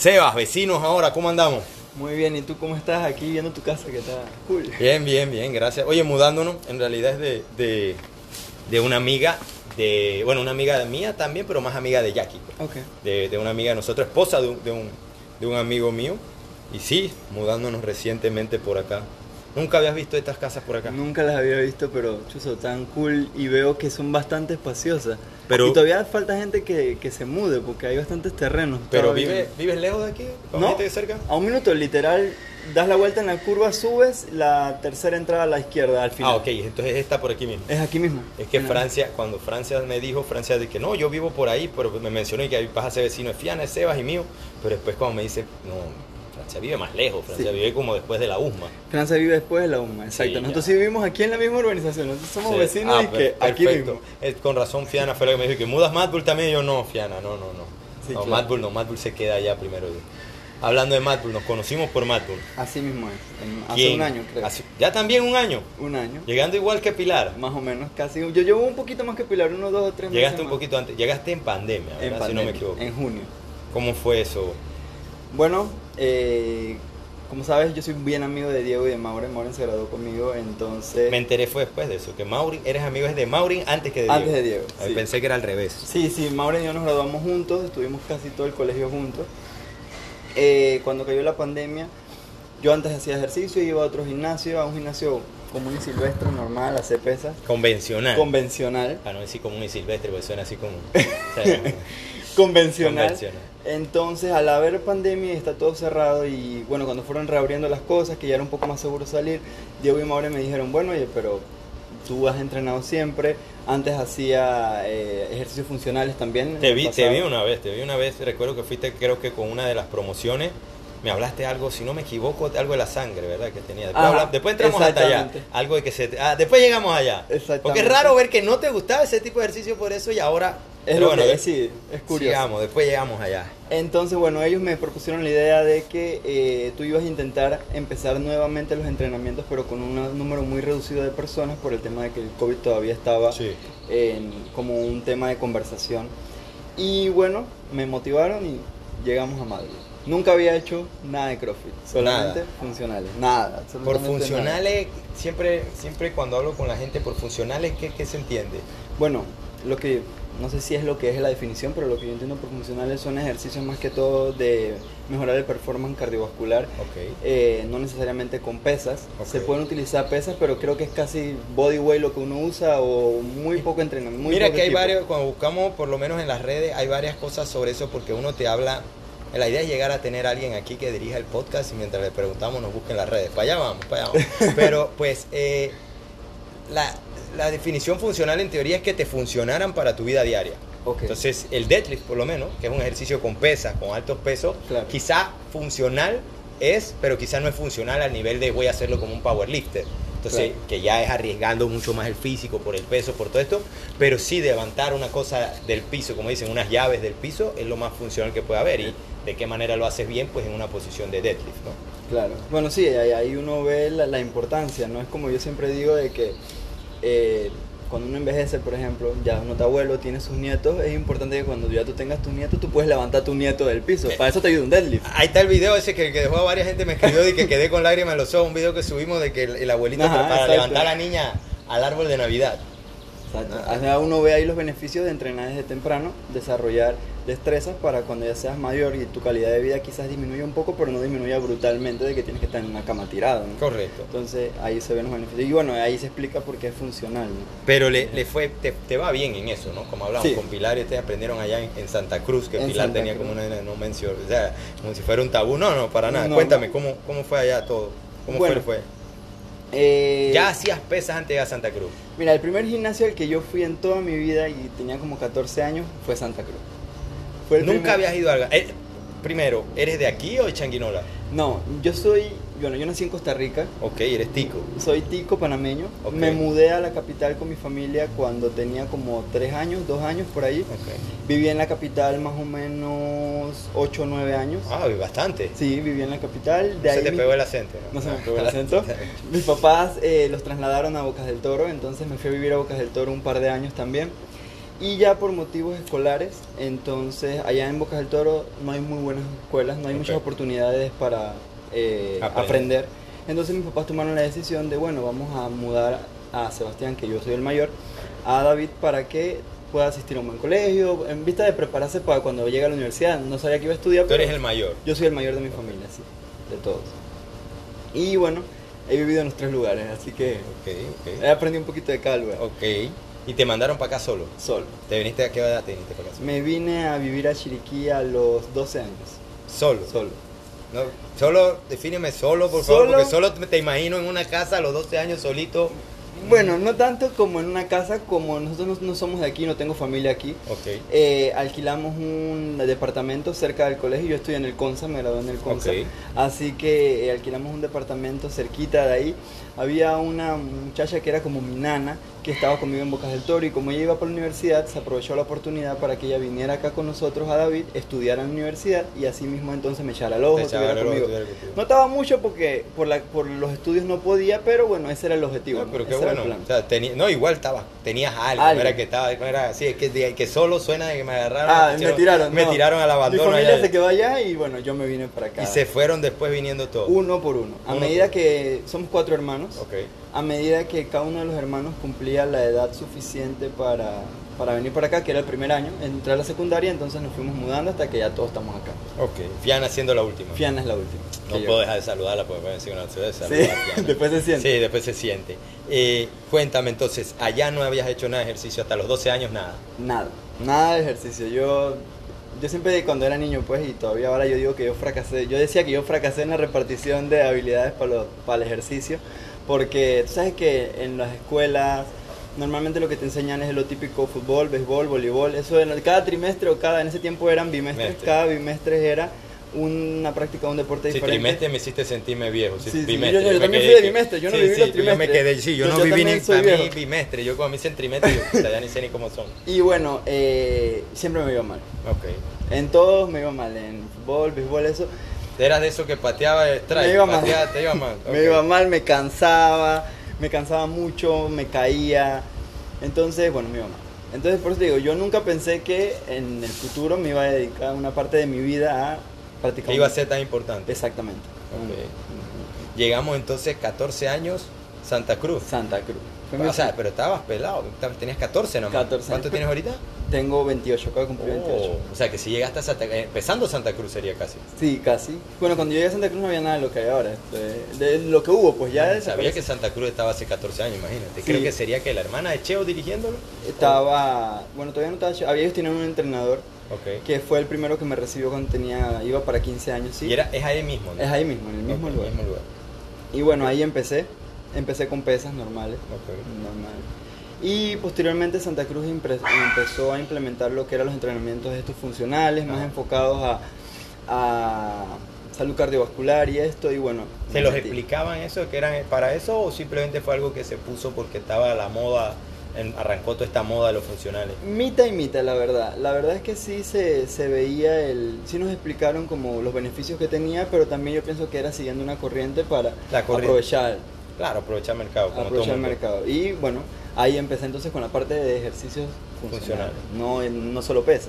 Sebas, vecinos ahora, ¿cómo andamos? Muy bien, ¿y tú cómo estás aquí viendo tu casa que está cool? Bien, bien, bien, gracias. Oye, mudándonos, en realidad es de, de, de una amiga, de, bueno, una amiga mía también, pero más amiga de Jackie. pues. Ok. De, de una amiga de nosotros, esposa de un, de, un, de un amigo mío. Y sí, mudándonos recientemente por acá. ¿Nunca habías visto estas casas por acá? Nunca las había visto, pero chuzo, tan cool y veo que son bastante espaciosas. Pero- y todavía falta gente que, que se mude porque hay bastantes terrenos. Pero vive. ¿vives lejos de aquí? ¿Con No, de cerca? a un minuto, literal, das la vuelta en la curva, subes, la tercera entrada a la izquierda al final. Ah, ok, entonces está por aquí mismo. Es aquí mismo. Es que. Francia, cuando Francia me dijo, Francia de que no, yo vivo por ahí, pero me mencionó que vas a ser vecino de Fiana, de Sebas y mío, pero después cuando me dice, no, Francia vive más lejos, Francia Sí. vive como después de la USMA. Francia vive después de la UMA, exacto. Sí, Nosotros ya. sí vivimos aquí en la misma urbanización, nosotros somos Sí. vecinos Ah, y que aquí mismo. Eh, con razón Fiana fue lo que me dijo, que mudas Madbull también, yo no, Fiana, no, no, no. No, claro. Madbull no, Madbull se queda allá primero. Hablando de Madbull, nos conocimos por Madbull. Así mismo es. en- hace ¿Quién? un año, creo. Hace- ya también un año, Un año. llegando igual que Pilar. Más o menos, casi. Yo llevo un poquito más que Pilar, unos dos o tres meses. Llegaste un más. poquito antes, llegaste en pandemia, en ¿verdad? si no me pandemia, equivoco. En junio. ¿Cómo fue eso? Bueno, eh, como sabes, yo soy bien amigo de Diego y de Mauren. Mauren se graduó conmigo, entonces. Me enteré fue después de eso, que Maureen, eres amigo de Maureen antes que de Diego. Antes de Diego, sí. Pensé que era al revés. Sí, sí, Mauren y yo nos graduamos juntos, estuvimos casi todo el colegio juntos. Eh, cuando cayó la pandemia, yo antes hacía ejercicio, iba a otro gimnasio, a un gimnasio común y silvestre, normal, a hacer pesas, Convencional. convencional. Para no decir común y silvestre, porque suena así como... o sea, convencional. Convencional. Entonces, al haber pandemia está todo cerrado y bueno, cuando fueron reabriendo las cosas, que ya era un poco más seguro salir, Diego y Maure me dijeron, bueno, oye, pero tú has entrenado siempre, antes hacía eh, ejercicios funcionales también. te, vi, te pasado". vi una vez, te vi una vez, recuerdo que fuiste creo que con una de las promociones, me hablaste algo, si no me equivoco, algo de la sangre, ¿verdad? Que tenía. Después, Ajá, después entramos hasta allá. Algo de que se... Ah, después llegamos allá. Porque es raro ver que no te gustaba ese tipo de ejercicio por eso y ahora... Es pero lo bueno, que sí, es curioso. Sigamos, después llegamos allá. Entonces, bueno, ellos me propusieron la idea de que eh, tú ibas a intentar empezar nuevamente los entrenamientos, pero con un número muy reducido de personas por el tema de que el COVID todavía estaba Sí. en- como un tema de conversación. Y bueno, me motivaron y llegamos a Madrid. Nunca había hecho nada de CrossFit, solamente Nada. funcionales, nada. Por nada. funcionales, siempre, siempre cuando hablo con la gente por funcionales, ¿qué, qué se entiende? Bueno, lo que no sé si es lo que es la definición, pero lo que yo entiendo por funcionales son ejercicios más que todo de mejorar el performance cardiovascular. Eh, no necesariamente con pesas. Se pueden utilizar pesas, pero creo que es casi body weight lo que uno usa o muy poco entrenamiento. muy Mira poco que hay varios, cuando buscamos por lo menos en las redes, hay varias cosas sobre eso porque uno te habla. La idea es llegar a tener a alguien aquí que dirija el podcast y mientras le preguntamos nos busquen las redes. Para allá vamos, para allá vamos. Pero pues eh, la, la definición funcional en teoría es que te funcionaran para tu vida diaria. Entonces el deadlift por lo menos, que es un ejercicio con pesas, con altos pesos, Claro. quizá funcional es, pero quizá no es funcional al nivel de voy a hacerlo como un powerlifter. Entonces, Claro. que ya es arriesgando mucho más el físico por el peso, por todo esto, pero sí levantar una cosa del piso, como dicen, unas llaves del piso, es lo más funcional que puede haber. Y de qué manera lo haces bien, pues en una posición de deadlift, ¿no? Claro. Bueno, sí, ahí, ahí uno ve la, la importancia, ¿no? Es como yo siempre digo de que eh, cuando uno envejece, por ejemplo, ya uno está abuelo, tiene sus nietos, es importante que cuando ya tú tengas tus nietos, tú puedes levantar a tu nieto del piso. Eh. Para eso te ayuda un deadlift. Ahí está el video ese que, que dejó a varias gente, me escribió y que quedé con lágrimas en los ojos, un video que subimos de que el, el abuelito Ajá, para exacto. levantar a la niña al árbol de Navidad. Exacto. O sea, uno ve ahí los beneficios de entrenar desde temprano, desarrollar destrezas para cuando ya seas mayor y tu calidad de vida quizás disminuya un poco, pero no disminuya brutalmente de que tienes que estar en una cama tirado. ¿no? Correcto. Entonces ahí se ven los beneficios. Y bueno, ahí se explica por qué es funcional. ¿no? Pero le, le fue, te, te va bien en eso, ¿no? Como hablamos Sí. con Pilar y ustedes aprendieron allá en, en Santa Cruz, que En Pilar Santa tenía Cruz. como una no mención, o sea, como si fuera un tabú. No, no, para nada. No, Cuéntame. ¿cómo, ¿cómo fue allá todo? ¿Cómo Bueno, fue? Eh, Ya hacías pesas antes de ir a Santa Cruz. Mira, el primer gimnasio al que yo fui en toda mi vida y tenía como 14 años fue Santa Cruz. Nunca primer- habías ido a eh, primero, ¿eres de aquí o de Changuinola? No, yo soy, bueno, yo nací en Costa Rica, Ok, eres tico. soy tico panameño. Me mudé a la capital con mi familia cuando tenía como 3 años, 2 años por ahí. Ok. Viví en la capital más o menos 8 o 9 años. Ah, bastante. Sí, viví en la capital. De No se ahí te mi- pegó el acento, ¿no? No se me pegó el acento. Mis papás eh, los trasladaron a Bocas del Toro, entonces me fui a vivir a Bocas del Toro un par de años también. Y ya por motivos escolares, entonces allá en Bocas del Toro no hay muy buenas escuelas, no hay muchas oportunidades para eh, Aprender. aprender. Entonces mis papás tomaron la decisión de, bueno, vamos a mudar a Sebastián, que yo soy el mayor, a David para que pueda asistir a un buen colegio, en vista de prepararse para cuando llegue a la universidad. No sabía que iba a estudiar, Tú pero eres el mayor. yo soy el mayor de mi familia, sí, de todos. Y bueno, he vivido en los tres lugares, así que Ok, he aprendido un poquito de cada lugar, ok. Y te mandaron para acá solo. solo. ¿Te viniste a qué edad te viniste para acá? Me vine a vivir a Chiriquí a los 12 años, Solo. solo. No, solo, defíneme solo, por favor, Solo. porque solo te imagino en una casa a los 12 años solito. Bueno, no tanto como en una casa, como nosotros no, no somos de aquí, no tengo familia aquí. Ok. Eh, alquilamos un departamento cerca del colegio, yo estoy en el CONSA, me gradué en el CONSA, así que eh, alquilamos un departamento cerquita de ahí. Había una muchacha que era como mi nana, que estaba conmigo en Bocas del Toro y como ella iba por la universidad, se aprovechó la oportunidad para que ella viniera acá con nosotros a David, estudiara en la universidad y así mismo entonces me echara el ojo, estuviera conmigo. No estaba mucho porque por, la, por los estudios no podía, pero bueno, ese era el objetivo. No, ¿no? pero qué Ese bueno. O sea, teni- no, igual estaba, tenías algo, Algo. no era que estaba, no era así, es que, que solo suena de que me agarraron. Ah, me tiraron. Me tiraron al abandono. Mi familia allá. se quedó allá y bueno, yo me vine para acá. y se fueron después viniendo todos. Uno por uno. A Uno medida por- que somos cuatro hermanos, Ok. a medida que cada uno de los hermanos cumplía la edad suficiente para, para venir para acá, que era el primer año, entré a la secundaria, entonces nos fuimos mudando hasta que ya todos estamos acá. Ok. Fiana siendo la última. Fiana es la última. No puedo yo- dejar de saludarla porque puede decir una ciudad. Sí, después se siente. Sí, después se siente. Eh, cuéntame entonces, allá no habías hecho nada de ejercicio hasta los 12 años, nada. Nada, nada de ejercicio. Yo, yo siempre cuando era niño, pues, y todavía ahora yo digo que yo fracasé. Yo decía que yo fracasé en la repartición de habilidades para, lo- para el ejercicio, porque tú sabes que en las escuelas normalmente lo que te enseñan es lo típico fútbol, béisbol, voleibol. Eso en cada trimestre o cada, en ese tiempo eran bimestres, Bimestre. cada bimestre era una práctica de un deporte Si diferente. trimestre me hiciste sentirme viejo. Sí, sí, bimestre, yo- yo me también fui de bimestre, yo no sí, viví sí, los Yo me trimestres. quedé, sí, yo, Yo- no yo viví ni soy a mí bimestre. Yo cuando me dicen trimestre, yo ya ni sé ni cómo son. Y bueno, eh, siempre me iba mal. Ok. En todos me iba mal, en fútbol, béisbol, eso. Eras de eso que pateaba el strike. Me iba mal. Te iba mal. Me iba mal, me cansaba, me cansaba mucho, me caía. Entonces, bueno, me iba mal. Entonces, por eso te digo, yo nunca pensé que en el futuro me iba a dedicar una parte de mi vida a practicar. Que iba a ser tan importante. Exactamente. Llegamos entonces 14 años, Santa Cruz. Santa Cruz. O sea, pero estabas pelado, tenías 14 nomás. 14 ¿Cuánto tienes ahorita? Tengo 28, acabo de cumplir 28. Oh, o sea, que si llegaste a Santa eh, empezando Santa Cruz sería casi. Sí, casi. Bueno, cuando llegué a Santa Cruz no había nada de lo que hay ahora. De, de lo que hubo, pues ya Sabía desapareció. que Santa Cruz estaba hace 14 años, imagínate. Sí. Creo que sería que la hermana de Cheo dirigiéndolo. Estaba, bueno, todavía no estaba, ch- había ellos tenían un entrenador que fue el primero que me recibió cuando tenía, iba para 15 años, sí. Y era, es ahí mismo, ¿no? Es ahí mismo, en el mismo Ok, lugar. mismo lugar. Y bueno, ahí empecé. Empecé con pesas normales. Ok. Normales. Y posteriormente Santa Cruz empezó a implementar lo que eran los entrenamientos estos funcionales, más Ajá. enfocados a, a salud cardiovascular y esto. Y bueno, ¿Se los metí. explicaban eso, que eran para eso o simplemente fue algo que se puso porque estaba la moda, en- arrancó toda esta moda de los funcionales? Mita y mita, la verdad. La verdad es que sí se, se veía el... Sí nos explicaron como los beneficios que tenía, pero también yo pienso que era siguiendo una corriente para La corriente. aprovechar, Claro, aprovechar el mercado, como aprovechar el mercado. Y bueno, ahí empecé entonces con la parte de ejercicios funcionales, Funcionales. no, no solo pesa.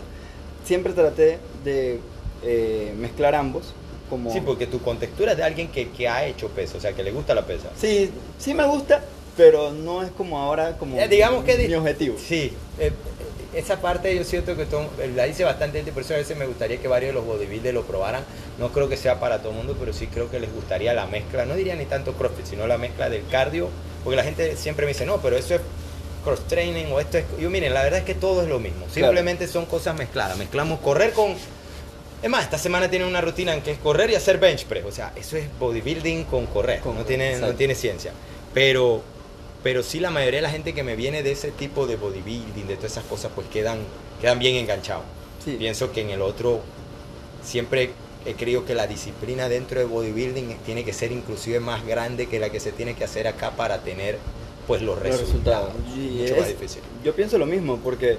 Siempre traté de eh, mezclar ambos. Como... Sí, porque tu contextura es de alguien que, que ha hecho peso, o sea, que le gusta la pesa. Sí, sí me gusta, pero no es como ahora como Eh, digamos que mi objetivo. Sí, eh, esa parte yo siento que todo- la dice bastante gente, por eso a veces me gustaría que varios de los bodybuilders lo probaran. No creo que sea para todo el mundo, pero sí creo que les gustaría la mezcla, no diría ni tanto CrossFit, sino la mezcla del cardio, porque la gente siempre me dice, no, pero eso es cross training o esto es... Yo miren, la verdad es que todo es lo mismo, Claro. simplemente son cosas mezcladas, mezclamos correr con... Es más, esta semana tiene una rutina en que es correr y hacer bench press, o sea, eso es bodybuilding con correr, Con no, correr, tiene, no tiene ciencia. Pero pero sí la mayoría de la gente que me viene de ese tipo de bodybuilding, de todas esas cosas, pues quedan, quedan bien enganchados. Sí. Pienso que en el otro siempre he creído que la disciplina dentro de bodybuilding tiene que ser inclusive más grande que la que se tiene que hacer acá para tener pues los, los resultados. Mucho es- más difícil. Yo pienso lo mismo, porque,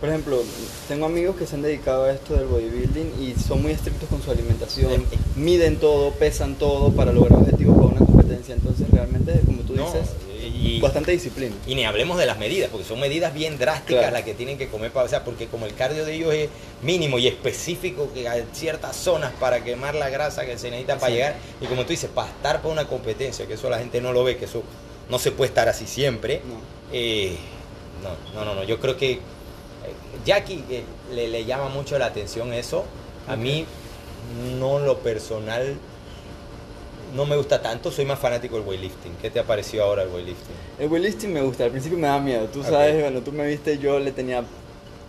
por ejemplo, tengo amigos que se han dedicado a esto del bodybuilding y son muy estrictos con su alimentación, miden todo, pesan todo para lograr objetivos para una competencia. Entonces, realmente, como tú dices, Y, bastante disciplina. Y ni hablemos de las medidas, porque son medidas bien drásticas Claro. las que tienen que comer para, o sea, porque como el cardio de ellos es mínimo y específico, que hay ciertas zonas para quemar la grasa que se necesita para llegar, y como tú dices, para estar para una competencia, que eso la gente no lo ve, que eso no se puede estar así siempre. No. Eh, no, no, no, no, yo creo que eh, Jackie eh, le, le llama mucho la atención eso. A mí, no lo personal, no me gusta tanto, soy más fanático del weightlifting. ¿Qué te ha parecido ahora el weightlifting? El weightlifting me gusta, al principio me da miedo. Tú sabes, cuando tú me viste, yo le tenía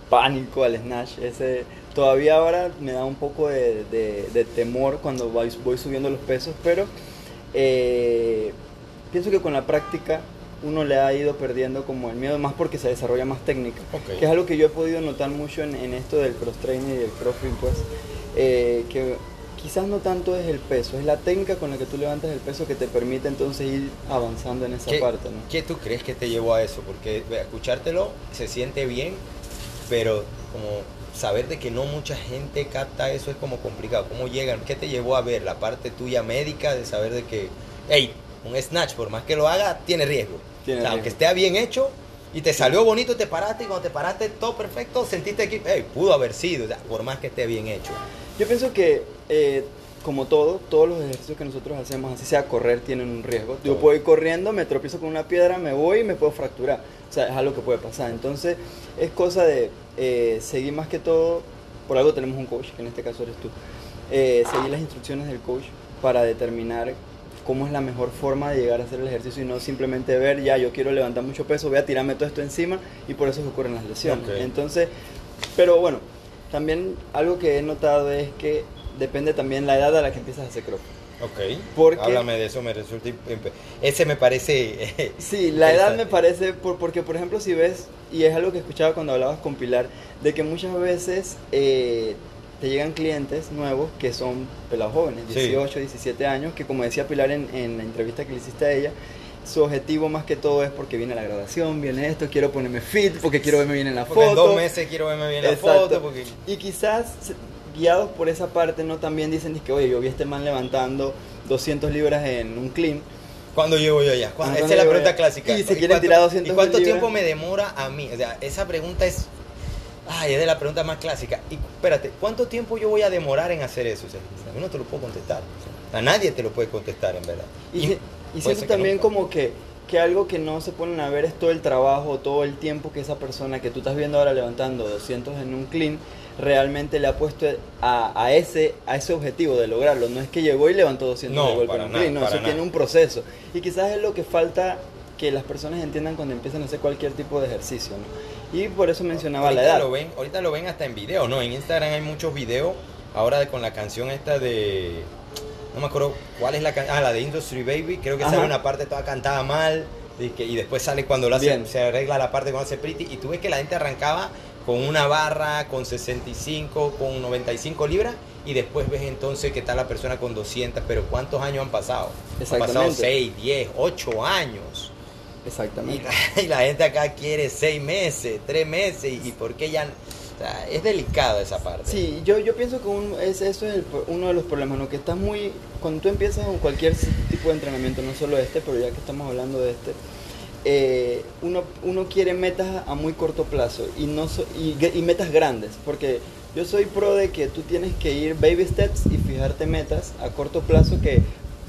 pánico al snatch. Ese, todavía ahora me da un poco de, de- de temor cuando voy, voy subiendo los pesos, pero eh, pienso que con la práctica uno le ha ido perdiendo como el miedo, más porque se desarrolla más técnica. Ok. Que es algo que yo he podido notar mucho en, en esto del cross training y del crossfit, pues, eh, que quizás no tanto es el peso, es la técnica con la que tú levantas el peso que te permite entonces ir avanzando en esa ¿Qué, parte, ¿no? qué tú crees que te llevó a eso? Porque escuchártelo se siente bien, pero como saber de que no mucha gente capta eso es como complicado. ¿Cómo llegan? ¿Qué te llevó a ver la parte tuya médica de saber de que, hey, un snatch, por más que lo haga, tiene riesgo? Tiene o sea, riesgo. aunque esté bien hecho y te salió bonito, te paraste y cuando te paraste todo perfecto, sentiste que, hey, pudo haber sido, por más que esté bien hecho. Yo pienso que, eh, como todo, todos los ejercicios que nosotros hacemos, así sea correr, tienen un riesgo. Yo puedo ir corriendo, me tropiezo con una piedra, me voy y me puedo fracturar. O sea, es algo que puede pasar. Entonces, es cosa de eh, seguir más que todo, por algo tenemos un coach, que en este caso eres tú, eh, seguir las instrucciones del coach para determinar cómo es la mejor forma de llegar a hacer el ejercicio y no simplemente ver, ya, yo quiero levantar mucho peso, voy a tirarme todo esto encima y por eso es que ocurren las lesiones. Entonces, pero bueno, también algo que he notado es que depende también la edad a la que empiezas a hacer crossfit. Ok. Porque- Háblame de eso, me resulta. Ese me parece. Sí, la edad me parece, por, porque por ejemplo si ves, y es algo que escuchaba cuando hablabas con Pilar, de que muchas veces eh, te llegan clientes nuevos que son pelados jóvenes, Sí. 18, 17 años, que como decía Pilar en, en la entrevista que le hiciste a ella, su objetivo más que todo es porque viene la graduación, viene esto, quiero ponerme fit, porque quiero verme bien en la Porque en foto. dos meses quiero verme bien la Exacto. foto. Porque... Y quizás guiados por esa parte, no también dicen que, oye, yo vi a este man levantando 200 libras en un clean. ¿Cuándo llego yo allá? Ah, ¿Cuándo? ¿cuándo Esa es la pregunta clásica. Y se ¿Y quieren tirar 200 ¿Y cuánto libras? tiempo me demora a mí? O sea, esa pregunta es. Ay, es de la pregunta más clásica. Y espérate, ¿cuánto tiempo yo voy a demorar en hacer eso? O sea, yo no te lo puedo contestar. O sea, a nadie te lo puede contestar, en verdad. Y, si- y siento también como que, que algo que no se ponen a ver es todo el trabajo, todo el tiempo que esa persona que tú estás viendo ahora levantando 200 en un clean, realmente le ha puesto a, a ese, a ese objetivo de lograrlo. No es que llegó y levantó 200 No, de golpe en un nada, clean, no, eso nada. tiene un proceso. Y quizás es lo que falta que las personas entiendan cuando empiezan a hacer cualquier tipo de ejercicio. ¿no? Y por eso mencionaba la ahorita edad. Lo ven, ahorita lo ven hasta en video, ¿no? En Instagram hay muchos videos. Ahora de- con la canción esta de. No me acuerdo cuál es la canción. Ah, la de Industry Baby. Creo que Ajá. sale una parte toda cantada mal. Y, que, y después sale cuando lo hace, Bien. se arregla la parte cuando hace Pretty. Y tú ves que la gente arrancaba con una barra, con 65, con 95 libras. Y después ves entonces que está la persona con 200. Pero ¿cuántos años han pasado? Han pasado Exactamente. 6, 10, 8 años. Y Exactamente. la, y la gente acá quiere seis meses, tres meses, y, y por qué ya... Es delicado esa parte. Sí, yo, yo pienso que es, eso es el uno de los problemas, ¿no? Que estás muy... Cuando tú empiezas con cualquier tipo de entrenamiento, no solo este, pero ya que estamos hablando de este, eh, uno, uno quiere metas a muy corto plazo y, no so- y, y metas grandes, porque yo soy pro de que tú tienes que ir baby steps y fijarte metas a corto plazo que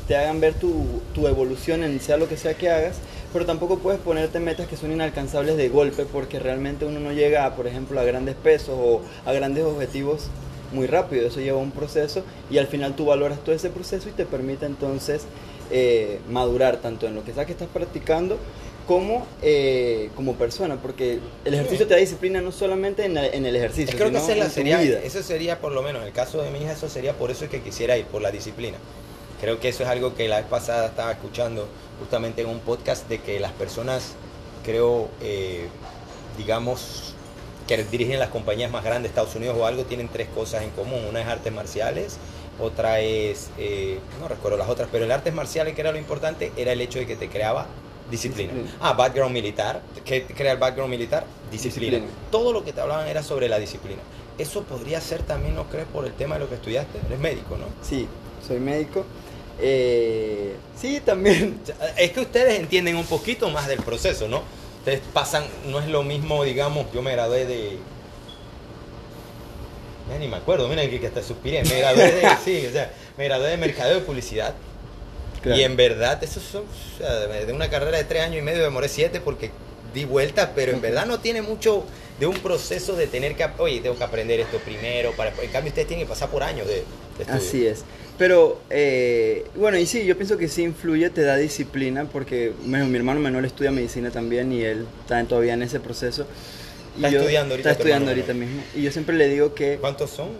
te hagan ver tu, tu evolución en sea lo que sea que hagas, pero tampoco puedes ponerte metas que son inalcanzables de golpe porque realmente uno no llega, a, por ejemplo, a grandes pesos o a grandes objetivos muy rápido. Eso lleva un proceso y al final tú valoras todo ese proceso y te permite entonces eh, madurar tanto en lo que sea que estás practicando como eh, como persona, porque el ejercicio te da disciplina no solamente en, el- en el ejercicio, Creo que sino esa la en tu sería, vida. eso sería por lo menos, en el caso de mi hija, eso sería por eso que quisiera ir, por la disciplina. Creo que eso es algo que la vez pasada estaba escuchando justamente en un podcast de que las personas, creo, eh, digamos, que dirigen las compañías más grandes de Estados Unidos o algo, tienen tres cosas en común. Una es artes marciales, otra es, eh, no recuerdo las otras, pero el artes marciales, que era lo importante, era el hecho de que te creaba disciplina. Disciplina. Ah, background militar. ¿Qué crea el background militar? Disciplina. Disciplina. Todo lo que te hablaban era sobre la disciplina. Eso podría ser también, ¿no crees, por el tema de lo que estudiaste? Eres médico, ¿no? Sí, soy médico. Eh, sí, también. Es que ustedes entienden un poquito más del proceso, ¿no? Ustedes pasan, no es lo mismo, digamos, yo me gradué de... Ya ni me acuerdo, miren que, que hasta suspiré. Me gradué de, sí, o sea, me gradué de mercadeo de publicidad. Claro. Y en verdad, eso son, o sea, de una carrera de tres años y medio demoré siete porque di vueltas, pero en verdad no tiene mucho de un proceso de tener que, oye, tengo que aprender esto primero, para, en cambio ustedes tienen que pasar por años de, de estudio. Así es. Pero, eh, bueno, y sí, yo pienso que sí influye, te da disciplina, porque bueno, mi hermano menor estudia medicina también y él está todavía en ese proceso. Y Está yo- estudiando ahorita Está tu estudiando ahorita mismo. Y yo siempre le digo que ¿Cuántos son?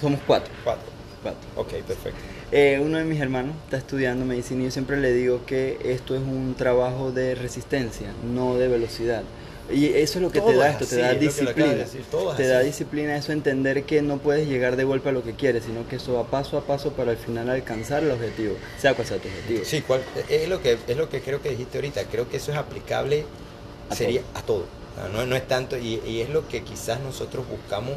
somos cuatro. Cuatro. cuatro. Ok, perfecto. Eh, uno de mis hermanos está estudiando medicina y yo siempre le digo que esto es un trabajo de resistencia, no de velocidad. Y eso es lo que Todo te da es esto, te da es de disciplina. decir, todo Te da así. disciplina, eso entender que no puedes llegar de golpe a lo que quieres, sino que eso va paso a paso para al final alcanzar el objetivo, sea cual sea tu objetivo. Sí, cual- es, lo que, es lo que creo que dijiste ahorita. Creo que eso es aplicable A sería a todo. No, no es tanto, y, y es lo que quizás nosotros buscamos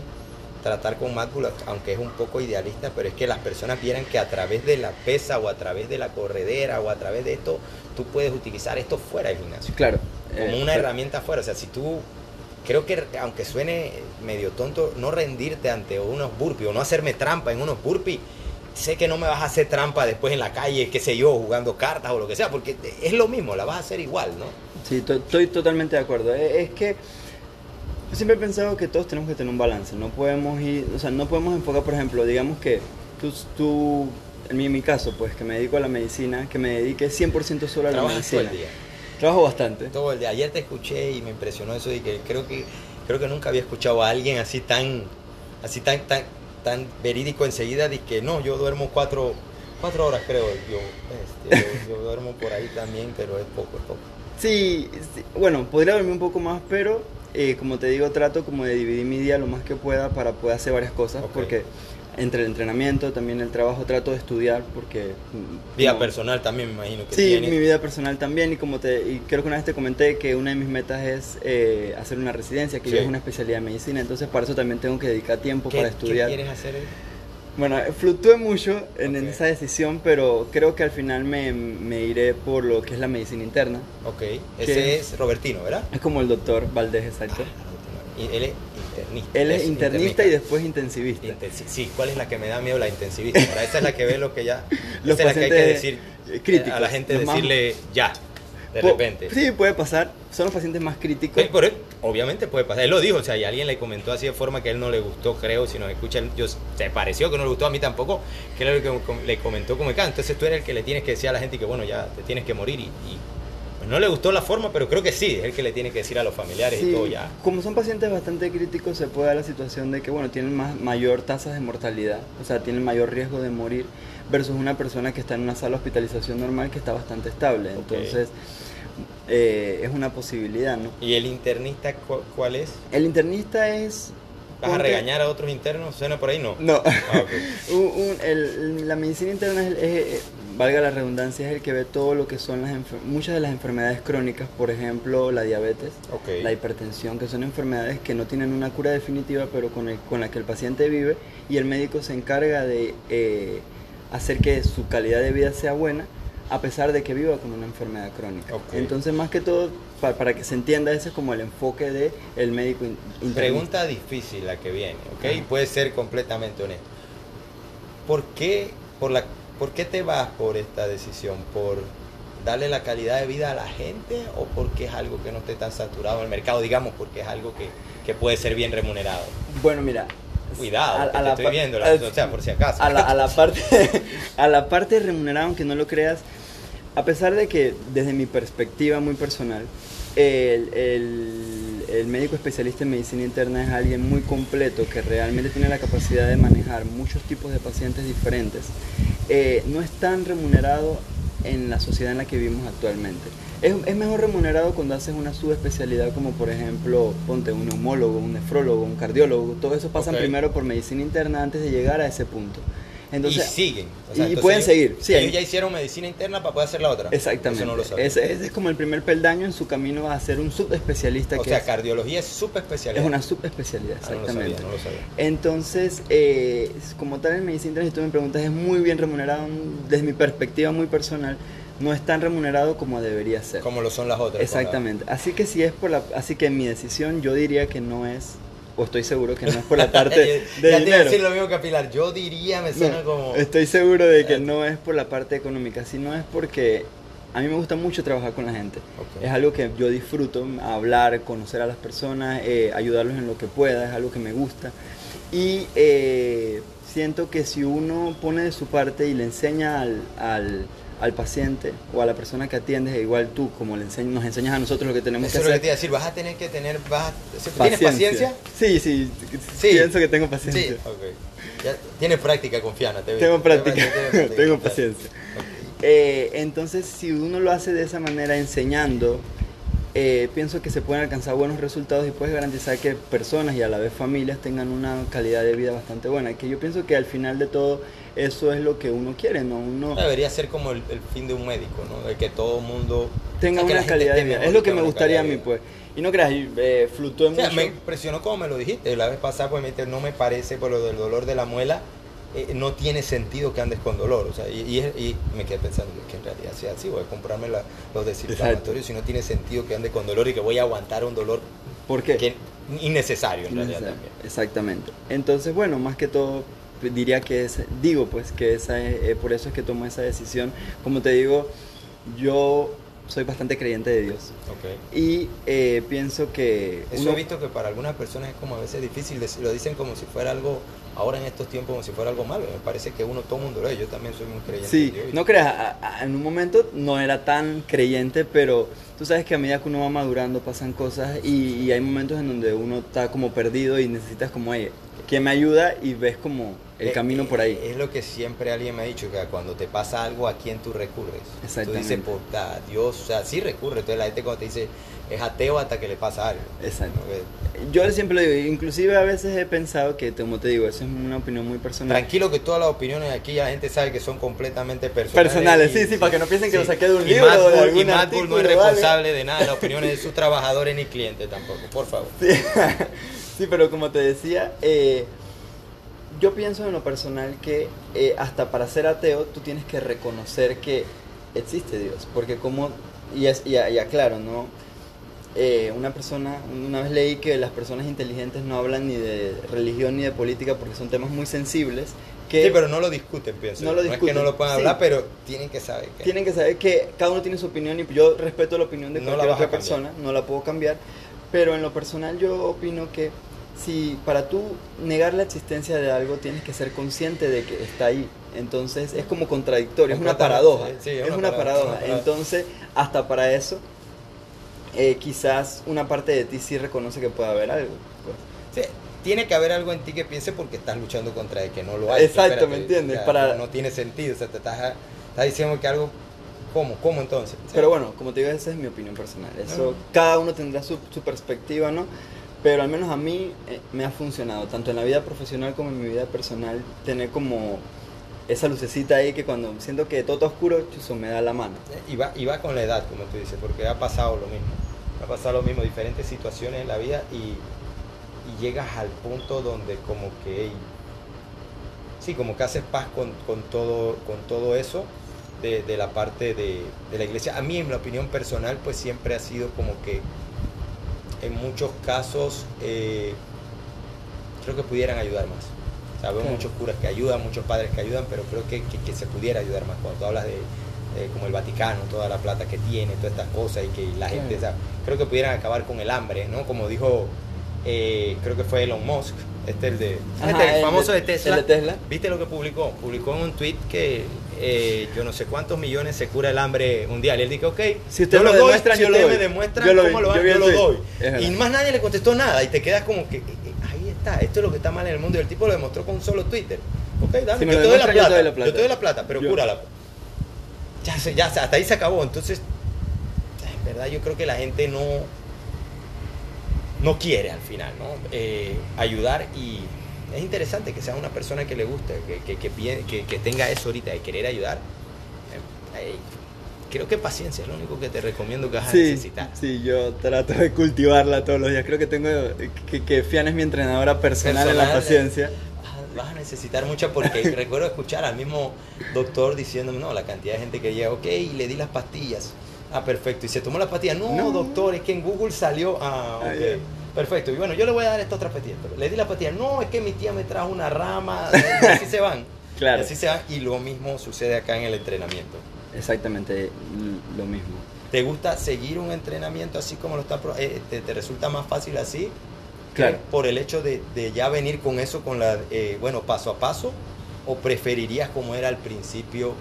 tratar con Mácula, aunque es un poco idealista, pero es que las personas vieran que a través de la pesa o a través de la corredera o a través de esto, tú puedes utilizar esto fuera del gimnasio. Claro. Como eh, una herramienta fuera. O sea, si tú, creo que aunque suene medio tonto, no rendirte ante unos burpees o no hacerme trampa en unos burpees, sé que no me vas a hacer trampa después en la calle, qué sé yo, jugando cartas o lo que sea, porque es lo mismo, la vas a hacer igual, ¿no? Sí, to- estoy totalmente de acuerdo. Eh, Es que yo siempre he pensado que todos tenemos que tener un balance. No podemos ir, o sea, no podemos enfocar, por ejemplo, digamos que tú, tú en mi, en mi caso, pues que me dedico a la medicina, que me dedique 100% solo a la Trabajas todo medicina. el día. Trabajo bastante. Todo el día. Ayer te escuché y me impresionó eso y que creo que creo que nunca había escuchado a alguien así tan así tan tan tan verídico enseguida de que no, yo duermo cuatro cuatro horas creo yo, este, yo, yo duermo por ahí también, pero es poco, es poco. Sí, sí, bueno, podría dormir un poco más, pero eh, como te digo, trato como de dividir mi día lo más que pueda para poder hacer varias cosas, Ok. porque entre el entrenamiento, también el trabajo, trato de estudiar, porque... mm, Vida personal también me imagino que Sí, mi vida personal también, y como te, y creo que una vez te comenté que una de mis metas es eh, hacer una residencia, que Sí. ya es una especialidad de medicina, entonces para eso también tengo que dedicar tiempo ¿Qué, para qué estudiar. quieres hacer? Bueno, fluctué mucho en, en esa decisión, pero creo que al final me, me iré por lo que es la medicina interna. Ok, ¿Qué? ese es Robertino, ¿verdad? Es como el doctor Valdés, exacto. Ah, él es internista. Él es internista y después intensivista. Intensi- sí, ¿cuál es la que me da miedo? La intensivista. Ahora, esa es la que ve lo que ya. Los esa es la que hay que decir eh, críticos, a la gente más- decirle ya, de Po- repente. Sí, puede pasar. Son los pacientes más críticos. Eh, pero, obviamente puede pasar. Él lo dijo, o sea, y alguien le comentó así de forma que a él no le gustó, creo, si nos escucha, él- yo, se pareció que no le gustó a mí tampoco, que él le comentó como que, ah, entonces tú eres el que le tienes que decir a la gente que, bueno, ya te tienes que morir y, y, no le gustó la forma, pero creo que sí, es el que le tiene que decir a los familiares Sí, y todo ya. Como son pacientes bastante críticos, se puede dar la situación de que, bueno, tienen más, mayor tasa de mortalidad, o sea, tienen mayor riesgo de morir versus una persona que está en una sala de hospitalización normal que está bastante estable. Entonces, eh, es una posibilidad, ¿no? ¿Y el internista cu- cuál es? El internista es... ¿Vas a regañar a otros internos? ¿Suena por ahí? No. No. Ah, ok. Un- un- el- la medicina interna es- valga la redundancia, es el que ve todo lo que son las muchas de las enfermedades crónicas, por ejemplo, la diabetes, la hipertensión, que son enfermedades que no tienen una cura definitiva, pero con, el- con la que el paciente vive y el médico se encarga de eh, hacer que su calidad de vida sea buena a pesar de que viva con una enfermedad crónica. Entonces, más que todo, pa- para, que se entienda, ese es como el enfoque del el médico in-. Pregunta difícil la que viene, ¿ok? Y puede ser completamente honesto. ¿Por qué, por, la, ¿Por qué te vas por esta decisión? ¿Por darle la calidad de vida a la gente o porque es algo que no esté tan saturado en el mercado? Digamos, porque es algo que, que puede ser bien remunerado. Bueno, mira. Cuidado, te la estoy viendo, la- a- o sea, por si acaso. A la, a la parte, a la parte remunerada, aunque no lo creas, a pesar de que desde mi perspectiva muy personal, el, el- el médico especialista en medicina interna es alguien muy completo que realmente tiene la capacidad de manejar muchos tipos de pacientes diferentes, eh, no es tan remunerado en la sociedad en la que vivimos actualmente. Es, es mejor remunerado cuando haces una subespecialidad como por ejemplo, ponte un neumólogo, un nefrólogo, un cardiólogo, todo eso pasan Ok. primero por medicina interna antes de llegar a ese punto. Entonces, y siguen. O y pueden ellos- seguir, sí, ellos ya hicieron medicina interna para poder hacer la otra. Exactamente. Eso no lo ese, ese es como el primer peldaño en su camino a ser un subespecialista o que sea, es, cardiología es súper especialidad. es una subespecialidad, Ah, no lo exactamente. sabía, no lo sabía. Entonces, eh, como tal en medicina interna, si tú me preguntas, es muy bien remunerado, desde mi perspectiva muy personal, no es tan remunerado como debería ser. Como lo son las otras. Exactamente. Así que si es por la, así que mi decisión yo diría que no es, o estoy seguro que no es por la parte de ya te iba a dinero. decir lo mismo que a Pilar. Yo diría, me suena No, como. Estoy seguro de que Eh. no es por la parte económica, sino es porque a mí me gusta mucho trabajar con la gente. Es algo que yo disfruto, hablar, conocer a las personas, eh, ayudarlos en lo que pueda, es algo que me gusta. Y eh, siento que si uno pone de su parte y le enseña al, al, al paciente o a la persona que atiendes, e igual tú, como le enseñ- nos enseñas a nosotros lo que tenemos Eso que es lo que hacer. te iba a decir. Vas a tener que tener. Vas a- ¿Tienes paciencia? Sí, sí, Sí. pienso que tengo paciencia. Sí. Ok. Ya tienes práctica, confiana. Te Tengo práctica, tengo paciencia. Eh, entonces, si uno lo hace de esa manera, enseñando, eh, pienso que se pueden alcanzar buenos resultados y puedes garantizar que personas y a la vez familias tengan una calidad de vida bastante buena. Que yo pienso que al final de todo eso es lo que uno quiere, ¿no? Uno Debería ser como el, el fin de un médico, ¿no? De que todo mundo tenga o sea, una calidad de vida. Es lo que me gustaría a mí, pues. Y no creas, eh, fluctué O sea, mucho. me impresionó como me lo dijiste. La vez pasada, pues no me parece por lo del dolor de la muela. eh, no tiene sentido que andes con dolor. O sea, y, y y me quedé pensando que en realidad sea así. Voy a comprarme la- los desinflamatorios si no tiene sentido que ande con dolor y que voy a aguantar un dolor ¿Por qué? que, innecesario en realidad también. Exactamente. Entonces, bueno, más que todo diría que es, digo pues que esa es, eh, por eso es que tomo esa decisión. Como te digo, yo soy bastante creyente de Dios Ok. y eh, pienso que Eso uno- he visto que para algunas personas es como a veces difícil, lo dicen como si fuera algo, ahora en estos tiempos como si fuera algo malo. Me parece que uno, todo mundo lo es. Yo también soy muy creyente. Sí, en Dios. no creas, a- a- en un momento no era tan creyente, pero tú sabes que a medida que uno va madurando pasan cosas y, y hay momentos en donde uno está como perdido y necesitas como, oye, ¿quién me ayuda? Y ves como el Eh, camino eh, por ahí. Es lo que siempre alguien me ha dicho, que cuando te pasa algo, ¿a quién tú recurres? Tú dices, por a Dios, o sea, sí recurre. Entonces la gente cuando te dice, es ateo hasta que le pasa algo. Exacto. Yo siempre lo digo, inclusive a veces he pensado que, como te digo, eso es una opinión muy personal. Tranquilo que todas las opiniones aquí la gente sabe que son completamente personales. Personales, y- sí, sí, para que no piensen que lo saqué de un y libro Mad o de algún Y artículo, no es ¿vale? responsable de nada las opiniones de sus trabajadores ni clientes tampoco, por favor. Sí, Sí, pero como te decía, eh, yo pienso en lo personal que eh, hasta para ser ateo tú tienes que reconocer que existe Dios, porque como, y, es, y, y aclaro, ¿no? Eh, una persona, una vez leí que las personas inteligentes no hablan ni de religión ni de política porque son temas muy sensibles que Sí, pero no lo discuten, pienso. No lo es que discuten, no lo puedan sí. hablar, pero tienen que saber que... tienen que saber que cada uno tiene su opinión y yo respeto la opinión de No cualquier otra persona, no la puedo cambiar, pero en lo personal yo opino que si para tú negar la existencia de algo tienes que ser consciente de que está ahí, entonces es como contradictorio, es una paradoja, sí, sí, es una paradoja, una paradoja. entonces hasta para eso eh, quizás una parte de ti sí reconoce que puede haber algo. pues. Sí, tiene que haber algo en ti que piense porque estás luchando contra el que no lo hay. Exacto, Espérate, ¿me entiendes? o sea, Para- No tiene sentido, o sea, te estás, estás diciendo que algo... ¿Cómo? ¿Cómo entonces? Pero bueno, como te digo, esa es mi opinión personal. Eso, Ah. cada uno tendrá su, su perspectiva, ¿no? Pero al menos a mí eh, me ha funcionado, tanto en la vida profesional como en mi vida personal, tener como esa lucecita ahí que cuando siento que todo está oscuro, chuzo, me da la mano. Y va, con la edad, como tú dices, porque ha pasado lo mismo. Ha pasado lo mismo, diferentes situaciones en la vida y, llegas al punto donde como que... sí, como que haces paz con, con todo, con todo eso de, de la parte de, de la iglesia. A mí, en mi opinión personal, pues siempre ha sido como que en muchos casos eh, creo que pudieran ayudar más. O sea, veo Claro. muchos curas que ayudan, muchos padres que ayudan, pero creo que, que- que se pudiera ayudar más. Cuando tú hablas de como el Vaticano, toda la plata que tiene, todas estas cosas, y que la gente, o sea, creo que pudieran acabar con el hambre, ¿no? Como dijo, eh, creo que fue Elon Musk, este el de, Ajá, este, el el famoso de- de Tesla. el de Tesla. ¿Viste lo que publicó? Publicó en un tweet que eh, yo no sé cuántos millones se cura el hambre mundial. Y él dijo, ok, Si ustedes yo lo demuestran, si yo lo ustedes me lo cómo lo yo vi yo lo doy. Y más nadie le contestó nada. Y te quedas como que, eh, eh, ahí está, esto es lo que está mal en el mundo. Y el tipo lo demostró con un solo Twitter. Ok, dame, Si yo, te doy la yo plata, te doy la plata. Yo te doy la plata, pero cúrala. Ya, se- ya, hasta ahí se acabó. Entonces, en verdad yo creo que la gente no no quiere al final, ¿no? Eh, ayudar y, es interesante que sea una persona que le guste, que, que, que, que- tenga eso ahorita de querer ayudar. Eh, eh, creo que paciencia es lo único que te recomiendo que vas a Sí, necesitar. sí, yo trato de cultivarla todos los días. Creo que tengo que, que Fian es mi entrenadora personal, en la Personal, paciencia. Vas a- a necesitar mucha porque recuerdo escuchar al mismo doctor diciéndome, no, la cantidad de gente que llega, ok, y le di las pastillas. Ah, perfecto. Y se tomó las pastillas. No, No. doctor, es que en Google salió. Ah, Ah, ok. Perfecto. Y bueno, yo le voy a dar estas otras pastillas. Pero le di las pastillas. No, es que mi tía me trajo una rama. Y así se van. Claro. Y así se van. Y lo mismo sucede acá en el entrenamiento. Exactamente lo mismo. ¿Te gusta seguir un entrenamiento así como lo está? eh, te, te resulta más fácil así? Claro. Por el hecho de, de ya venir con eso, con la, eh, bueno, paso a paso, o preferirías como era al principio,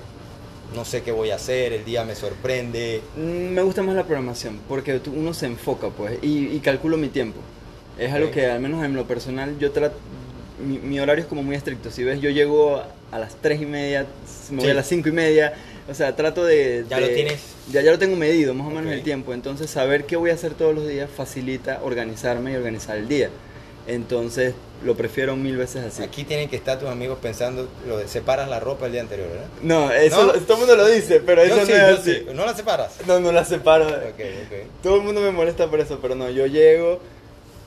no sé qué voy a hacer, el día me sorprende. Mm, Me gusta más la programación porque uno se enfoca pues y, y calculo mi tiempo. Es algo que al menos en lo personal yo trato, mi, mi horario es como muy estricto. Si ves, yo llego a las 3 y media, me voy Sí. a las 5 y media. O sea, trato de... Ya de- lo tienes. Ya, ya lo tengo medido, más o menos el tiempo. Entonces saber qué voy a hacer todos los días facilita organizarme y organizar el día. Entonces lo prefiero mil veces así. Aquí tienen que estar tus amigos pensando, lo de separas la ropa el día anterior, ¿verdad? No, eso ¿No? lo- todo el mundo lo dice, pero eso no sí, es yo así. sí. ¿No la separas? No, no la separo. Ok, ok. Todo el mundo me molesta por eso, pero no, yo llego,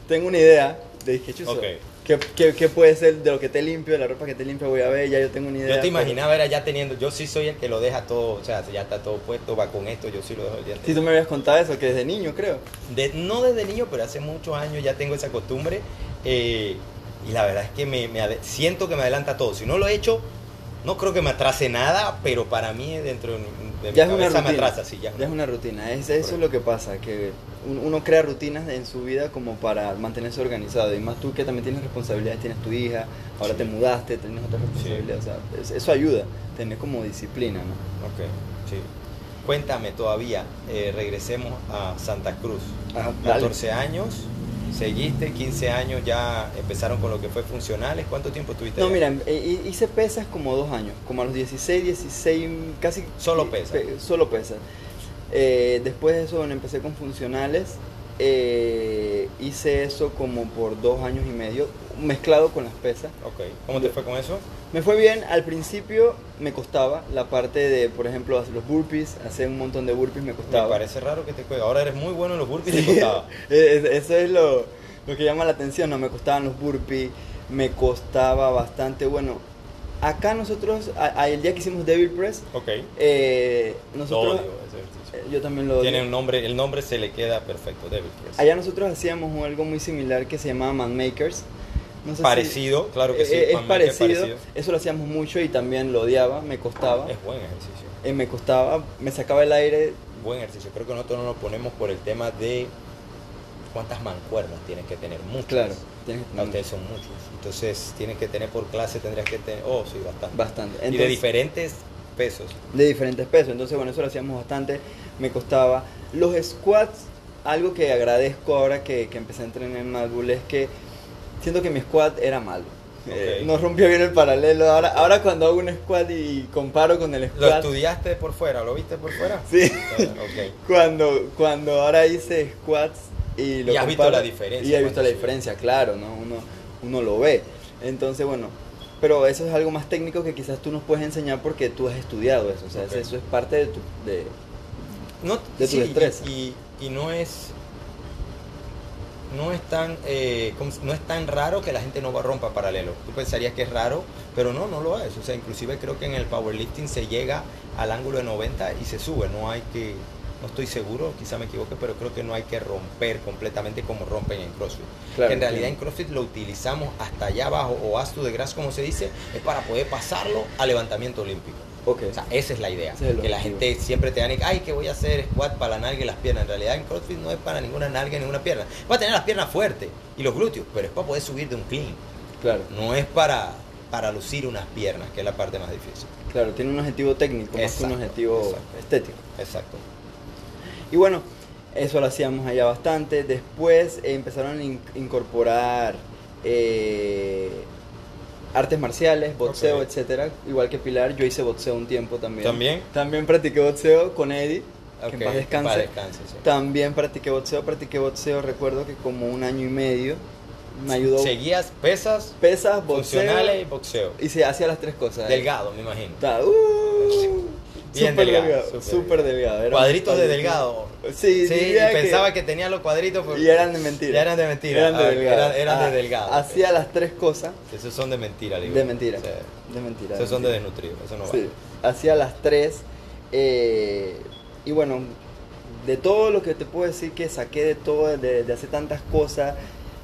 tengo una idea de que chuzo, Ok. ¿qué, qué, qué puede ser de lo que te limpio, de la ropa que te limpio, voy a ver, ya yo tengo una idea. Yo te imaginaba era ya teniendo, yo sí soy el que lo deja todo, o sea, ya está todo puesto, va con esto, yo sí lo dejo el día Si anterior. tú me habías contado eso, que desde niño creo. De- no desde niño, pero hace muchos años ya tengo esa costumbre. eh, y la verdad es que me, siento que me adelanta todo. Si no lo he hecho, no creo que me atrase nada, pero para mí dentro de, mi Ya cabeza me atrasa. Sí, ya es Ya es una rutina, es, eso es lo que pasa, que un- uno crea rutinas en su vida como para mantenerse organizado. Y más tú que también tienes responsabilidades, tienes tu hija, ahora Sí. te mudaste, tienes otras responsabilidades. O sea, es- eso ayuda, tener como disciplina, ¿no? Ok, sí. Cuéntame todavía, eh, regresemos a Santa Cruz. Ah, dale. 14 años, seguiste, 15 años ya empezaron con lo que fue funcionales. ¿Cuánto tiempo tuviste? No, allá? mira, eh, hice pesas como dos años, como a los 16, 16, casi... Solo pesas. pe- Solo pesas. Eh, después de eso, bueno, empecé con funcionales. Eh, hice eso como por dos años y medio, mezclado con las pesas. Ok, ¿cómo te fue con eso? Me fue bien, al principio me costaba la parte de, por ejemplo, hacer los burpees, hacer un montón de burpees me costaba. Me parece raro que te cueste. Ahora eres muy bueno en los burpees y te costaba. Es- Eso es lo, lo que llama la atención, no me costaban los burpees, me costaba bastante, bueno, acá nosotros, a- a- el día que hicimos Devil Press, Ok. eh, nosotros, ejercicio. eh, yo también lo odio. Tiene un nombre, el nombre se le queda perfecto, Devil Press. Allá nosotros hacíamos algo muy similar que se llamaba Man Makers. No sé si- Parecido, claro que sí. Eh, es Manuel, que parecido, eso lo hacíamos mucho y también lo odiaba, me costaba, Es buen ejercicio. eh, me costaba, me sacaba el aire, Buen ejercicio. Creo que nosotros no nos ponemos por el tema de cuántas mancuernas tienes que tener. Muchas. claro, tienes que A ustedes son muchos. Entonces tienes que tener por clase, tendrías que tener. Oh, sí, bastante. bastante. y de Entonces- diferentes pesos. de diferentes pesos. Entonces, bueno, eso lo hacíamos bastante, me costaba. Los squats, algo que agradezco ahora que, que empecé a entrenar en Mad Bull es que siento que mi squat era malo. Eh, Ok. no rompió bien el paralelo. Ahora, ahora cuando hago un squat y comparo con el ¿Lo squat. estudiaste por fuera? ¿Lo viste por fuera? Sí. Ah, ok. Cuando, cuando ahora hice squats y lo Y has visto la diferencia Y he visto la diferencia, claro, ¿no? Uno, uno lo ve. Entonces, bueno, pero eso es algo más técnico que quizás tú nos puedes enseñar porque tú has estudiado eso. O sea, eso es parte de tu... De, No, De tu sí, destreza. Y, y no es no es tan eh, ¿cómo se- no es tan raro que la gente no va a rompa paralelo. Tú pensarías que es raro, pero no, no lo es. O sea, inclusive creo que en el powerlifting se llega al ángulo de 90 y se sube. No hay que, no estoy seguro, quizá me equivoque, pero creo que no hay que romper completamente como rompen en CrossFit. Claro, que en realidad en. CrossFit lo utilizamos hasta allá abajo o as to the grass como se dice, es para poder pasarlo a levantamiento olímpico. ok. O sea, esa es la idea. Es que la gente siempre te diga, ay, que voy a hacer squat para la nalga y las piernas. En realidad en CrossFit no es para ninguna nalga ni ninguna pierna. Va a tener las piernas fuertes y los glúteos, pero es para poder subir de un clean. claro, No es para, para lucir unas piernas, que es la parte más difícil. claro. Tiene un objetivo técnico más que Exacto, un objetivo exacto. estético. Exacto. Y bueno, eso lo hacíamos allá bastante. Después eh, empezaron a in- incorporar eh, artes marciales, boxeo, Ok. etcétera. Igual que Pilar, yo hice boxeo un tiempo también. ¿También? También practiqué boxeo con Eddie, que en paz descanse. paz descanse, sí. También practiqué boxeo, practiqué boxeo, recuerdo que como un año y medio, me ayudó. Seguías pesas, Pesas, boxeo. funcionales y boxeo. Y se hacía las tres cosas. Delgado, me imagino. Ta- uh, Bien súper delgado, delgado, súper delgado. Cuadritos de delgado. Sí, Sí, y diría que- pensaba que tenía los cuadritos. pero- Y eran de mentira. Ya eran de mentira. Eran de Ah, delgado. eran- eran de Ah, delgado. Hacía las tres cosas Esos son de mentira, digo. de mentira. De mentira. Esos son de desnutrido. Eso no Sí, vale. hacía las tres. eh, y bueno, de todo lo que te puedo decir que saqué de todo, de, de hacer tantas cosas,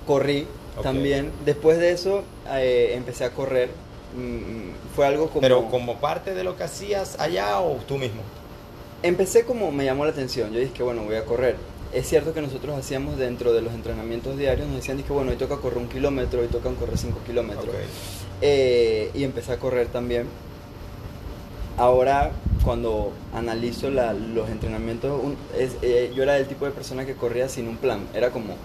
corrí también. Después de eso eh, empecé a correr. Mm, fue algo como... Pero como parte de lo que hacías allá o tú mismo. Empecé como me llamó la atención. Yo dije que bueno, voy a correr. Es cierto que nosotros hacíamos dentro de los entrenamientos diarios, nos decían que bueno, hoy toca correr un kilómetro, hoy tocan correr cinco kilómetros. Eh, y empecé a correr también. Ahora, cuando analizo la- los entrenamientos, un- es- eh, yo era del tipo de persona que corría sin un plan. Era como,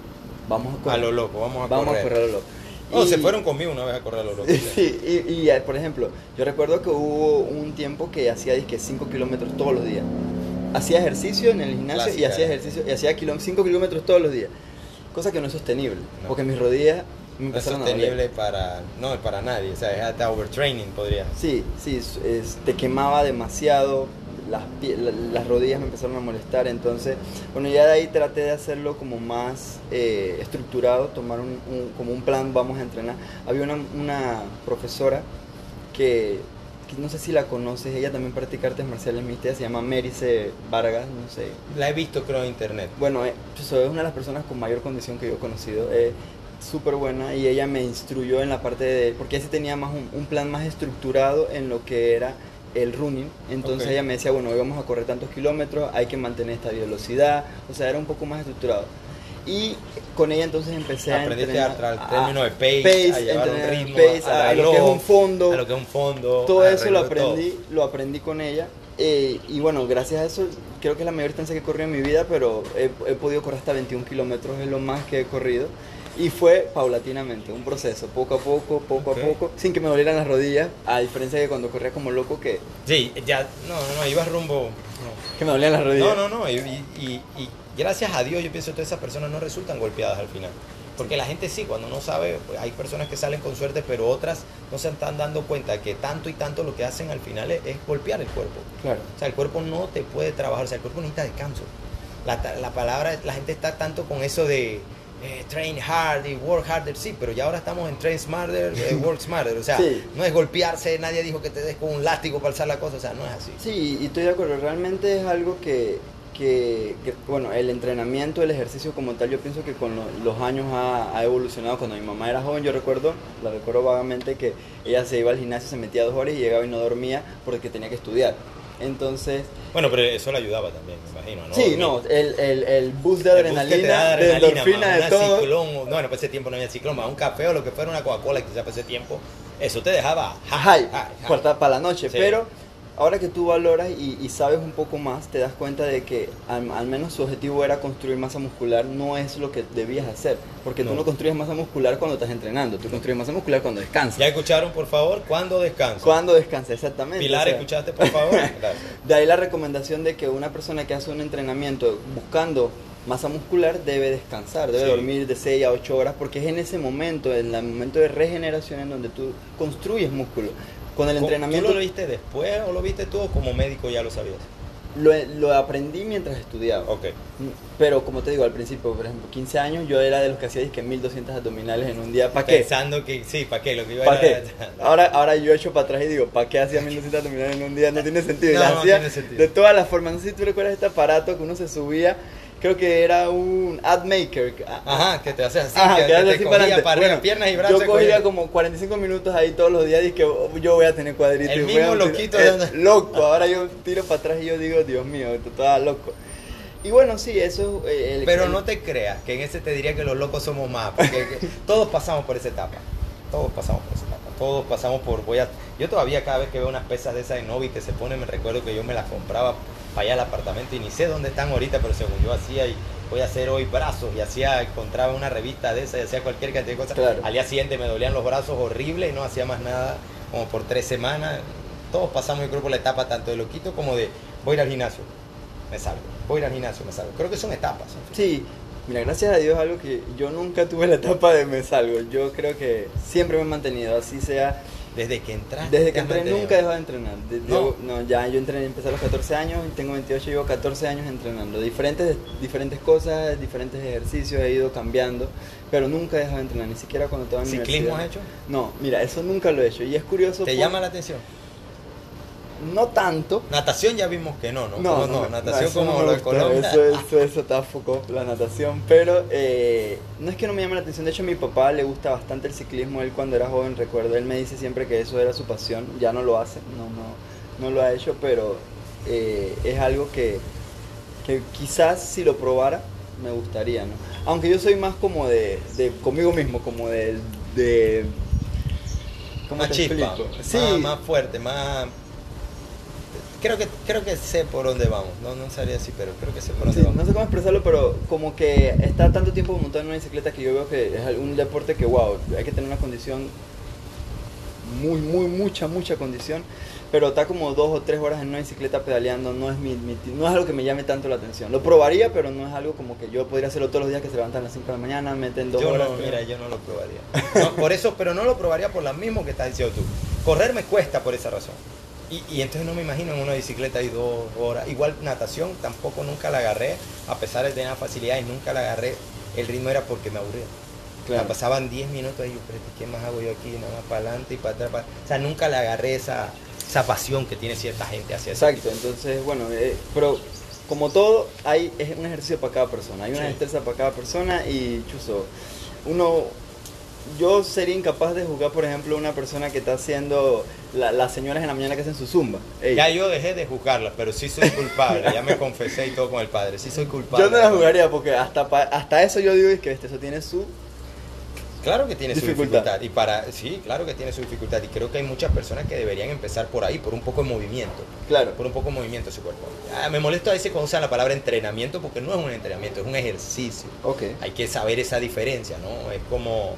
vamos a A correr. lo loco, vamos a vamos correr. a correr a lo loco. No, Y- se fueron conmigo una vez a correr a lo loco. Sí, y, y, eh, por ejemplo, yo recuerdo que hubo un tiempo que hacía 5 kilómetros todos los días. Hacía ejercicio en el gimnasio y hacía ¿eh? ejercicio y hacía 5 kilómetros todos los días. Cosa que no es sostenible, No. porque mis rodillas No es sostenible para, no, para nadie. O sea, es hasta overtraining podría. Sí, sí, es- te quemaba demasiado, las, las rodillas me empezaron a molestar, entonces, bueno, ya de ahí traté de hacerlo como más eh, estructurado, tomar un, un- como un plan, vamos a entrenar. Había una, una profesora que, que no sé si la conoces, ella también practica artes marciales mixtas, se llama Merice Vargas, no sé, La he visto creo en internet. bueno, eh, es una de las personas con mayor condición que yo he conocido. Es súper buena y ella me instruyó en la parte de... Porque ella sí tenía más un, un plan más estructurado en lo que era el running. Entonces Ok. ella me decía, bueno, hoy vamos a correr tantos kilómetros, hay que mantener esta velocidad. O sea, era un poco más estructurado. Y con ella entonces empecé a Aprendiste entrenar... al término de pace, a llevar un ritmo, pace, a, lo que es reloj, un fondo. A lo que es un fondo. Todo eso lo todo. aprendí, lo aprendí con ella. eh, y bueno, gracias a eso, creo que es la mayor distancia que he corrido en mi vida, pero he, he podido correr hasta 21 kilómetros, es lo más que he corrido. Y fue paulatinamente, un proceso, poco a poco, poco a poco, sin que me dolieran las rodillas, a diferencia de cuando corría como loco, que, Sí, ya, no, no, no, ibas rumbo. no. que me dolían las rodillas. No, no, no. Y, y- y gracias a Dios yo pienso que todas esas personas no resultan golpeadas al final. Porque la gente sí, cuando no sabe, pues, hay personas que salen con suerte, pero otras no se están dando cuenta que tanto y tanto lo que hacen al final es, es golpear el cuerpo. Claro. O sea, el cuerpo no te puede trabajar, o sea, el cuerpo necesita descanso. La, la palabra, la gente está tanto con eso de eh, train hard y work harder, sí, pero ya ahora estamos en train smarter, eh, work smarter. O sea, Sí. no es golpearse, nadie dijo que te des con un látigo para alzar la cosa, o sea, no es así. Sí, y estoy de acuerdo, realmente es algo que, que, que, bueno, el entrenamiento, el ejercicio como tal, yo pienso que con lo- los años ha, ha evolucionado. Cuando mi mamá era joven, yo recuerdo, la recuerdo vagamente, que ella se iba al gimnasio, se metía dos horas y llegaba y no dormía porque tenía que estudiar. Entonces, Bueno, pero eso le ayudaba también, me imagino, ¿no? sí, no, el, el, el boost de El que te da adrenalina, de adrenalina, endorfina, ma, de todo. ciclón, no, bueno, para ese tiempo no había ciclón, más un café o lo que fuera una Coca-Cola, quizás para ese tiempo, eso te dejaba High, high. para la noche. Sí. Pero ahora que tú valoras y, y sabes un poco más, te das cuenta de que al, al menos su objetivo era construir masa muscular, no es lo que debías hacer. Porque tú No. no construyes masa muscular cuando estás entrenando, tú construyes masa muscular cuando descansas. ¿Ya escucharon, por favor? ¿Cuándo descanso? Cuando descansas, exactamente. Pilar, o sea, ¿escuchaste, por favor? Gracias. De ahí la recomendación de que una persona que hace un entrenamiento buscando masa muscular debe descansar, debe Sí. dormir de 6 a 8 horas, porque es en ese momento, en el momento de regeneración, en donde tú construyes músculo. Con el entrenamiento ¿Tú lo viste después o lo viste tú o como médico ya lo sabías? lo, lo aprendí mientras estudiaba. Ok. Pero como te digo, al principio, por ejemplo, 15 años, yo era de los que hacía que 1200 abdominales en un día. ¿Para qué? Pensando que, sí, ¿para qué? Lo que iba ¿Para qué? Ahora, ahora yo echo para atrás y digo, ¿para qué hacía 1200 abdominales en un día? No tiene sentido. Y No, las no hacía tiene sentido. de todas las formas. No sé si tú recuerdas este aparato que uno se subía, creo que era un ad maker. Ajá, que te haces así, Ajá, que, que te así cogía para Bueno, piernas y brazos. Yo cogía cogía- como 45 minutos ahí todos los días y que oh, yo voy a tener cuadritos. El y mismo loquito eh, de donde- loco, ahora yo tiro para atrás y yo digo, Dios mío, esto estaba loco. Y bueno, sí, eso... eh, el- Pero el- no te creas, que en ese te diría que los locos somos más, porque que- todos pasamos por esa etapa. Todos pasamos por esa etapa. Todos pasamos por. Voy a, yo todavía, cada vez que veo unas pesas de esas de Novi que se ponen, me recuerdo que yo me las compraba para allá al apartamento y ni sé dónde están ahorita, pero según yo hacía y voy a hacer hoy brazos y hacía, encontraba una revista de esas y hacía cualquier cantidad de cosas. Claro. Al día siguiente me dolían los brazos horrible y no hacía más nada, como por tres semanas. Todos pasamos, yo creo, por la etapa tanto de loquito como de voy a ir al gimnasio, me salgo. Voy a ir al gimnasio, me salgo. Creo que son etapas. Sí, Mira, gracias a Dios algo que yo nunca tuve la etapa de me salgo. Yo creo que siempre me he mantenido, así sea. Desde que entraste. Desde que entré nunca he dejado de entrenar. De- No. no, ya yo entré, empecé a los 14 años y tengo 28, llevo 14 años entrenando. Diferentes, diferentes cosas, diferentes ejercicios, he ido cambiando, pero nunca he dejado de entrenar, ni siquiera cuando estaba en ¿Ciclismo has hecho? No, mira, eso nunca lo he hecho. Y es curioso. ¿Te por- llama la atención? No tanto. Natación ya vimos que no, ¿no? No, ¿Cómo no, no, natación no como me lo de Colombia. Eso, eso, eso está foco, la natación. Pero eh, no es que no me llame la atención. De hecho, a mi papá le gusta bastante el ciclismo. Él cuando era joven, recuerdo, él me dice siempre que eso era su pasión. Ya no lo hace, no, no, no lo ha hecho, pero eh, es algo que, que quizás si lo probara me gustaría, ¿no? Aunque yo soy más como de, de conmigo mismo, como de... de ¿Cómo más te chispa, explico? Sí, más, más fuerte, más... Creo que, creo que sé por dónde vamos, no, no sabría así, pero creo que sé por dónde Sí, vamos. no sé cómo expresarlo, pero como que está tanto tiempo montado en una bicicleta que yo veo que es un deporte que, wow, hay que tener una condición muy, muy, mucha, mucha condición. Pero está como dos o tres horas en una bicicleta pedaleando, no es, mi, mi- no es algo que me llame tanto la atención. Lo probaría, pero no es algo como que yo podría hacerlo todos los días que se levantan a las 5 de la mañana, meten dos Yo horas. no, mira, yo no lo probaría. No, por eso, pero no lo probaría por lo mismo que estás diciendo tú. Correr me cuesta por esa razón. Y, y entonces no me imagino en una bicicleta y dos horas. Igual natación tampoco nunca la agarré, a pesar de tener facilidades, nunca la agarré. El ritmo era porque me aburría. Claro. Pasaban 10 minutos y yo, pero ¿qué más hago yo aquí? Nada más para adelante y para atrás. para-". O sea, nunca le agarré esa, esa pasión que tiene cierta gente hacia ese Exacto, entonces, bueno, eh, pero como todo, hay, es un ejercicio para cada persona, hay una Sí. destreza para cada persona y, chuzo, uno, yo sería incapaz de jugar, por ejemplo, una persona que está haciendo la- las señoras en la mañana que hacen su zumba. Ey, Ya yo dejé de juzgarla, pero sí soy culpable. ya me confesé y todo con el padre. Sí soy culpable. yo no la jugaría porque hasta, hasta eso yo digo es que este, eso tiene su... Claro que tiene Dificultad. su dificultad. Y para, sí, claro que tiene su dificultad. Y creo que hay muchas personas que deberían empezar por ahí, por un poco de movimiento. Claro, Por un poco de movimiento de su cuerpo. Ah, me molesta a veces cuando usan la palabra entrenamiento porque no es un entrenamiento, es un ejercicio. ok. Hay que saber esa diferencia, ¿no? Es como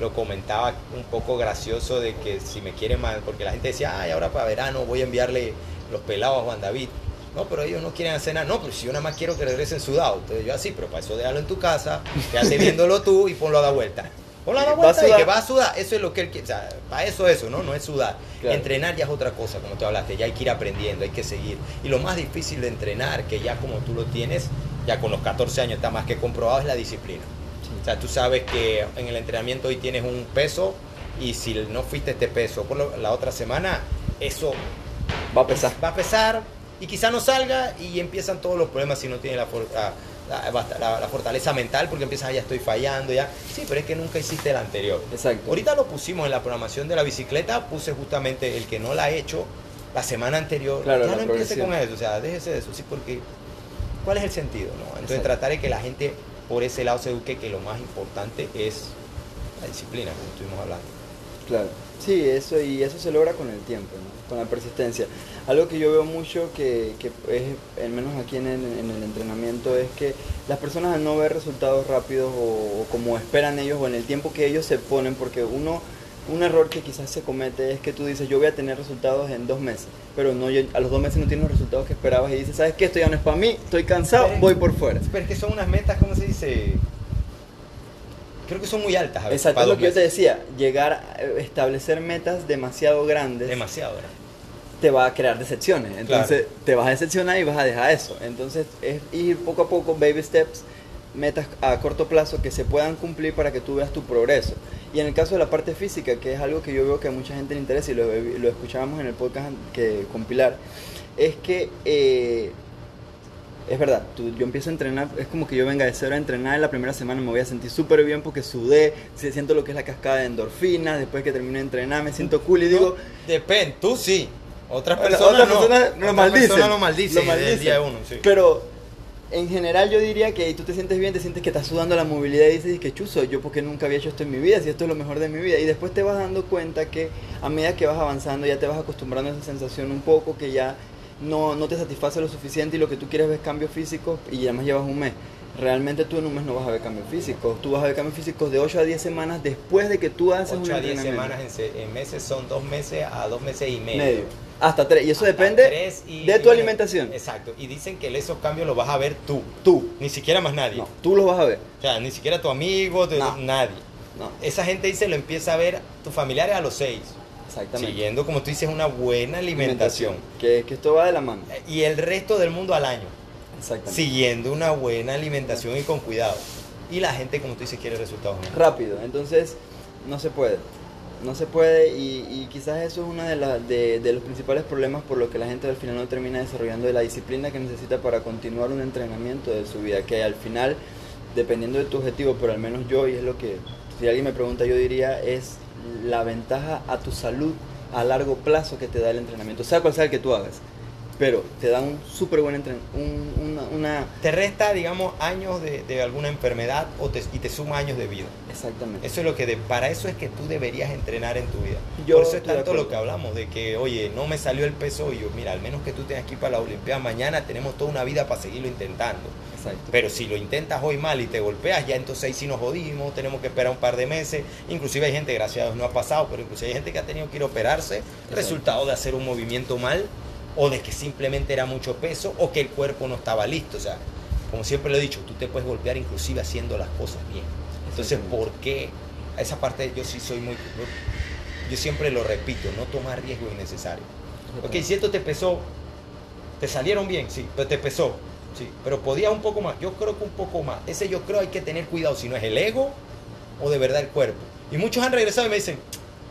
lo comentaba un poco gracioso de que si me quieren mal, porque la gente decía, ay, ahora para verano voy a enviarle los pelados a Juan David. No, pero ellos no quieren hacer nada. No, pero si yo nada más quiero que regresen sudados. Entonces yo así, pero para eso déjalo en tu casa, quédate viéndolo tú y ponlo a dar vuelta. Ponlo a dar Va a vuelta y que va a sudar. Eso es lo que él quiere. O sea, para eso eso, ¿no? No es sudar. Claro. Entrenar ya es otra cosa, como tú hablaste. Ya hay que ir aprendiendo, hay que seguir. Y lo más difícil de entrenar, que ya como tú lo tienes, ya con los 14 años está más que comprobado, es la disciplina. O sea, tú sabes que en el entrenamiento hoy tienes un peso y si no fuiste este peso por la otra semana, eso Va a pesar. va a pesar y quizá no salga y empiezan todos los problemas si no tienes la, for- la- fortaleza mental porque empiezas, "Ah, ya estoy fallando, ya. Sí, pero es que nunca hiciste el anterior. Exacto. Ahorita lo pusimos en la programación de la bicicleta, puse justamente el que no la ha hecho la semana anterior. Claro, ya no empiece con eso, o sea, déjese de eso, sí, porque ¿cuál es el sentido? No? Entonces Exacto. tratar de que la gente por ese lado se eduque que lo más importante es la disciplina, como estuvimos hablando. Claro. Sí, eso y eso se logra con el tiempo, ¿no? con la persistencia. Algo que yo veo mucho que, que es, al menos aquí en el, en el entrenamiento, es que las personas al no ver resultados rápidos o, o como esperan ellos o en el tiempo que ellos se ponen, porque uno, un error que quizás se comete es que tú dices, yo voy a tener resultados en dos meses, pero no, yo- a los dos meses no tienes los resultados que esperabas y dices, ¿sabes qué? Esto ya no es para mí, estoy cansado, Pero- voy por fuera. Pero es que son unas metas, ¿cómo se dice? Creo que son muy altas. a veces, Exacto, es lo que yo te decía, llegar a establecer metas demasiado grandes. Demasiado, ¿verdad? te va a crear decepciones. Entonces te vas a decepcionar y vas a dejar eso. Entonces es ir poco a poco, baby steps, metas a corto plazo que se puedan cumplir para que tú veas tu progreso. Y en el caso de la parte física, que es algo que yo veo que a mucha gente le interesa y lo, lo escuchábamos en el podcast que, con Pilar, es que eh, es verdad, tú- yo empiezo a entrenar, es como que yo venga de cero a entrenar, en la primera semana me voy a sentir súper bien porque sudé, si- siento lo que es la cascada de endorfinas, después que termino de entrenar me siento cool y digo, Depende, tú sí. Otras Otra- personas otras no. lo maldicen. personas lo maldicen, Lo maldicen. día uno, sí. Pero en general yo diría que tú te sientes bien, te sientes que estás sudando la movilidad y dices que chuzo, yo porque nunca había hecho esto en mi vida, si esto es lo mejor de mi vida. Y después te vas dando cuenta que a medida que vas avanzando ya te vas acostumbrando a esa sensación un poco, que ya no, no te satisface lo suficiente y lo que tú quieres ver cambios físicos y además llevas un mes. Realmente tú en un mes no vas a ver cambios físicos, tú vas a ver cambios físicos de 8 a 10 semanas después de que tú haces un 8 a 10 entrenamiento. semanas en, en meses son dos meses a dos meses y medio. Medio. Hasta tres. Y eso Hasta depende y- de tu alimentación. Exacto. Y dicen que esos cambios los vas a ver tú. Tú. Ni siquiera más nadie. No, tú los vas a ver. O sea, ni siquiera tu amigo, tu- No. nadie. No, Esa gente dice lo empieza a ver tus familiares a los seis. exactamente. Siguiendo, como tú dices, una buena alimentación. Que, que esto va de la mano. Y el resto del mundo al año. Siguiendo una buena alimentación y con cuidado. Y la gente, como tú dices, quiere resultados. Rápido. Entonces, no se puede. No se puede y, y quizás eso es uno de, la- de, de los principales problemas por lo que la gente al final no termina desarrollando la disciplina que necesita para continuar un entrenamiento de su vida. Que al final, dependiendo de tu objetivo, pero al menos yo, y es lo que, si alguien me pregunta, yo diría, es la ventaja a tu salud a largo plazo que te da el entrenamiento, sea cual sea el que tú hagas. Pero te da un súper buen entrenamiento, una, una... Te resta, digamos, años de, de alguna enfermedad o te- y te suma años de vida. Exactamente. Eso es lo que de- para eso es que tú deberías entrenar en tu vida. Yo Por eso es tanto lo que hablamos de que, oye, no me salió el peso hoy. Yo, mira, al menos que tú estés aquí para la Olimpiada mañana, tenemos toda una vida para seguirlo intentando. Exacto. Pero si lo intentas hoy mal y te golpeas, ya entonces ahí sí nos jodimos, tenemos que esperar un par de meses. Inclusive hay gente, gracias a Dios no ha pasado, pero inclusive hay gente que ha tenido que ir a operarse, resultado de hacer un movimiento mal o de que simplemente era mucho peso o que el cuerpo no estaba listo. O sea, como siempre lo he dicho, tú te puedes golpear inclusive haciendo las cosas bien. Entonces, ¿por qué? A esa parte yo sí soy muy... Yo siempre lo repito, no tomar riesgo innecesario. Ok, si esto te pesó, te salieron bien, sí, pero te pesó, sí, pero podía un poco más. Yo creo que un poco más. Ese yo creo hay que tener cuidado si no es el ego o de verdad el cuerpo. Y muchos han regresado y me dicen,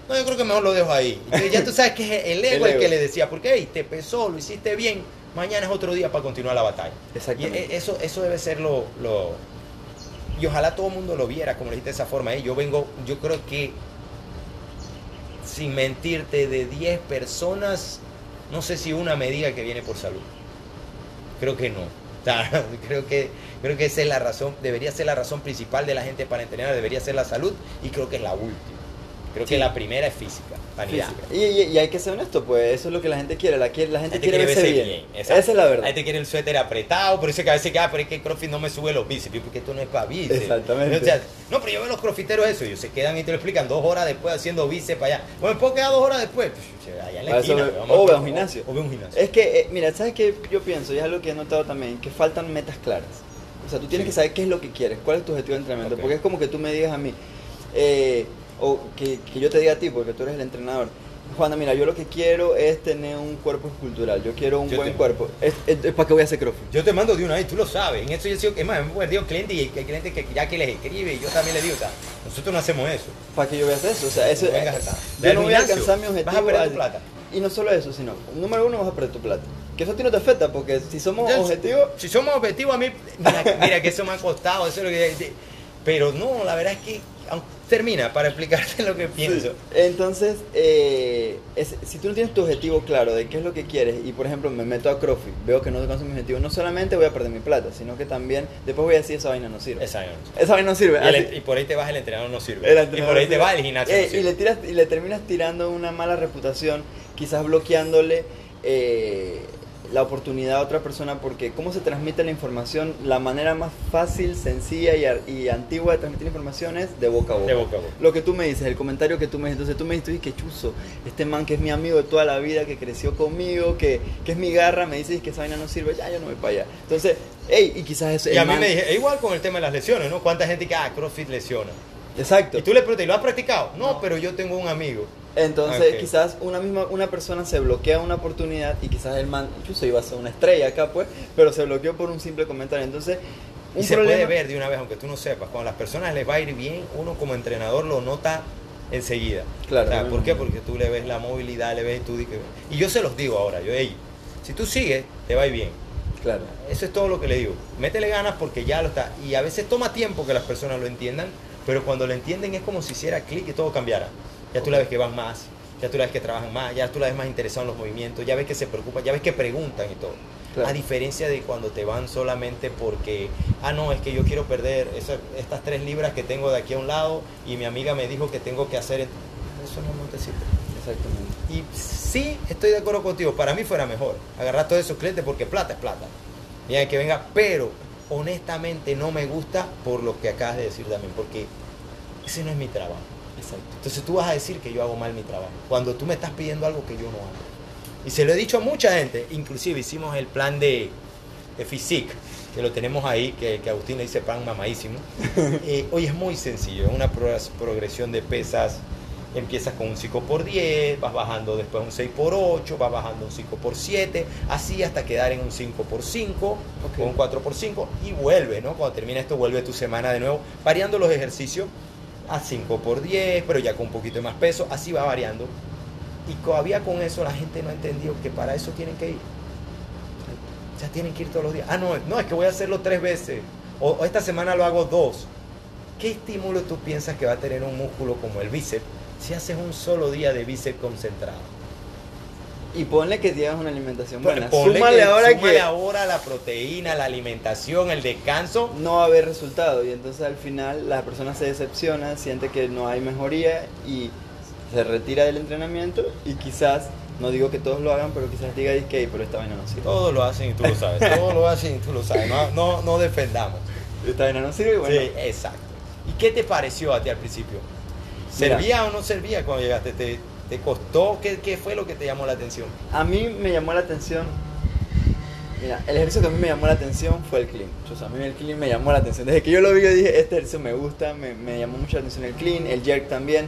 no, yo creo que mejor lo dejo ahí. Entonces ya tú sabes que es el ego el, que le decía, porque hey, te pesó, lo hiciste bien, mañana es otro día para continuar la batalla. Y Exactamente. e- eso, eso debe ser lo, lo- Y ojalá todo el mundo lo viera, como le dijiste de esa forma. ¿eh? Yo vengo, yo creo que, sin mentirte, de 10 personas, no sé si una me diga que viene por salud. Creo que no. Creo que, creo que esa es la razón, debería ser la razón principal de la gente para entrenar, debería ser la salud, y creo que es la última. Creo Sí. que la primera es física, vanidad. Física. Y, y- y hay que ser honesto, pues eso es lo que la gente quiere. La, quiere- la gente Hay quiere verse bien. Esa es la verdad. Hay gente quiere el suéter apretado, por eso que a veces que, ah, pero es que el CrossFit no me sube los bíceps, porque esto no es para bíceps. Exactamente. O sea, no, pero yo veo los crossfiteros eso, ellos se quedan y te lo explican dos horas después haciendo bíceps para allá. Bueno, ¿me puedo quedar dos horas después? Pues, allá en la esquina. ve- vamos o ve a un gimnasio. O ve a un gimnasio. Es que, eh, mira, ¿sabes qué yo pienso? Y es algo que he notado también, que faltan metas claras. O sea, tú tienes Sí. que saber qué es lo que quieres, cuál es tu objetivo de entrenamiento. Porque es como que tú me digas a mí, eh, o que, que yo te diga a ti, porque tú eres el entrenador. Juana, mira, yo lo que quiero es tener un cuerpo escultural. Yo quiero un Yo buen te- cuerpo. Es, es- es para qué voy a hacer CrossFit. Yo te mando de una vez, tú lo sabes. En eso yo sigo, es más, me he perdido clientes y hay clientes que ya que les escribe y yo también les digo, o sea, nosotros no hacemos eso. ¿Para qué yo voy a hacer eso? O sea, eso, No vengas acá. yo no voy a alcanzar mi vas a objetivo. perder tu plata. Y no solo eso, sino, número uno, vas a perder tu plata. Que eso a ti no te afecta, porque si somos objetivos, Si somos objetivos, a mí, mira, mira que eso me ha costado, eso es lo que... pero no, la verdad es que, aunque- termina para explicarte lo que pienso. Sí. Entonces, eh, es- si tú no tienes tu objetivo claro de qué es lo que quieres, y por ejemplo me meto a CrossFit, veo que no alcanzo mi objetivo, no solamente voy a perder mi plata, sino que también después voy a decir esa vaina no sirve. Esa no. Esa vaina no sirve. Y, el- y por ahí te vas el entrenador no sirve. el y por ahí te sirve. vas el gimnasio Eh, no y, sirve. le tiras, y le terminas tirando una mala reputación, quizás bloqueándole eh, la oportunidad a otra persona, porque cómo se transmite la información, la manera más fácil, sencilla y, y antigua de transmitir información es de boca a boca. De boca a boca. Lo que tú me dices, el comentario que tú me dices, entonces tú me dices, "Uy, qué chuzo, este man que es mi amigo de toda la vida, que creció conmigo, que, que es mi garra, me dices que esa vaina no sirve, ya yo no voy para allá. Entonces, hey, y quizás eso... Y a mí man- me dije, e igual con el tema de las lesiones, ¿no? ¿Cuánta gente que, ah, CrossFit lesiona? Exacto. Y tú le preguntas, ¿y lo has practicado? No, No. pero yo tengo un amigo. Entonces, quizás una misma una persona se bloquea una oportunidad y quizás el man incluso iba a ser una estrella acá, pues, pero se bloqueó por un simple comentario. Entonces, un y se problema. puede ver de una vez, aunque tú no sepas. Cuando a las personas les va a ir bien, uno como entrenador lo nota enseguida. Claro, O sea, ¿Por qué? Porque tú le ves la movilidad, le ves tú. Y yo se los digo ahora, yo, hey, si tú sigues, te va a ir bien. Claro. Eso es todo lo que le digo. Métele ganas porque ya lo está. Y a veces toma tiempo que las personas lo entiendan, pero cuando lo entienden es como si hiciera clic y todo cambiara. Ya tú la ves que van más, ya tú la ves que trabajan más, ya tú la ves más interesado en los movimientos, ya ves que se preocupan, ya ves que preguntan y todo. Claro. A diferencia de cuando te van solamente porque, ah, no, es que yo quiero perder estas tres libras que tengo de aquí a un lado y mi amiga me dijo que tengo que hacer. Eso no, no te sirve. Exactamente. Y sí, estoy de acuerdo contigo. Para mí fuera mejor agarrar todos esos clientes porque plata es plata. Mira que venga, pero honestamente no me gusta por lo que acabas de decir también, porque ese no es mi trabajo. Exacto. Entonces tú vas a decir que yo hago mal mi trabajo, cuando tú me estás pidiendo algo que yo no hago. Y se lo he dicho a mucha gente, inclusive hicimos el plan de, de Physique, que lo tenemos ahí, que, que Agustín le dice pan mamadísimo. Eh, hoy es muy sencillo, es una pro- progresión de pesas. Empiezas con un 5 por 10 vas bajando después un 6 por 8 vas bajando un 5 por 7 así hasta quedar en un 5 por 5 Ok. o un 4 por 5 y vuelve, ¿no? Cuando termina esto, vuelve tu semana de nuevo, variando los ejercicios a 5 por 10 pero ya con un poquito más peso, así va variando. Y todavía con eso la gente no ha entendido que para eso tienen que ir. Ya tienen que ir todos los días. Ah, no, no, es que voy a hacerlo tres veces. O, o esta semana lo hago dos. ¿Qué estímulo tú piensas que va a tener un músculo como el bíceps si haces un solo día de bíceps concentrado? Y ponle que tienes una alimentación buena. Ponle súmale que- ahora súmale que ahora la proteína, la alimentación, el descanso. no va a haber resultado y entonces al final la persona se decepciona, siente que no hay mejoría y se retira del entrenamiento y quizás, no digo que todos lo hagan, pero quizás diga que pero esta vaina no sirve. Todos lo hacen y tú lo sabes. Todos lo hacen y tú lo sabes. No, no, no defendamos. Esta vaina no sirve y bueno. Sí, exacto. ¿Y qué te pareció a ti al principio? Mira. ¿Servía o no servía cuando llegaste? ¿Te, te costó? ¿Qué, ¿Qué fue lo que te llamó la atención? A mí me llamó la atención. Mira, el ejercicio que a mí me llamó la atención fue el clean. O sea, a mí el clean me llamó la atención. Desde que yo lo vi, yo dije, este ejercicio me gusta, me, me llamó mucho la atención el clean, el jerk también,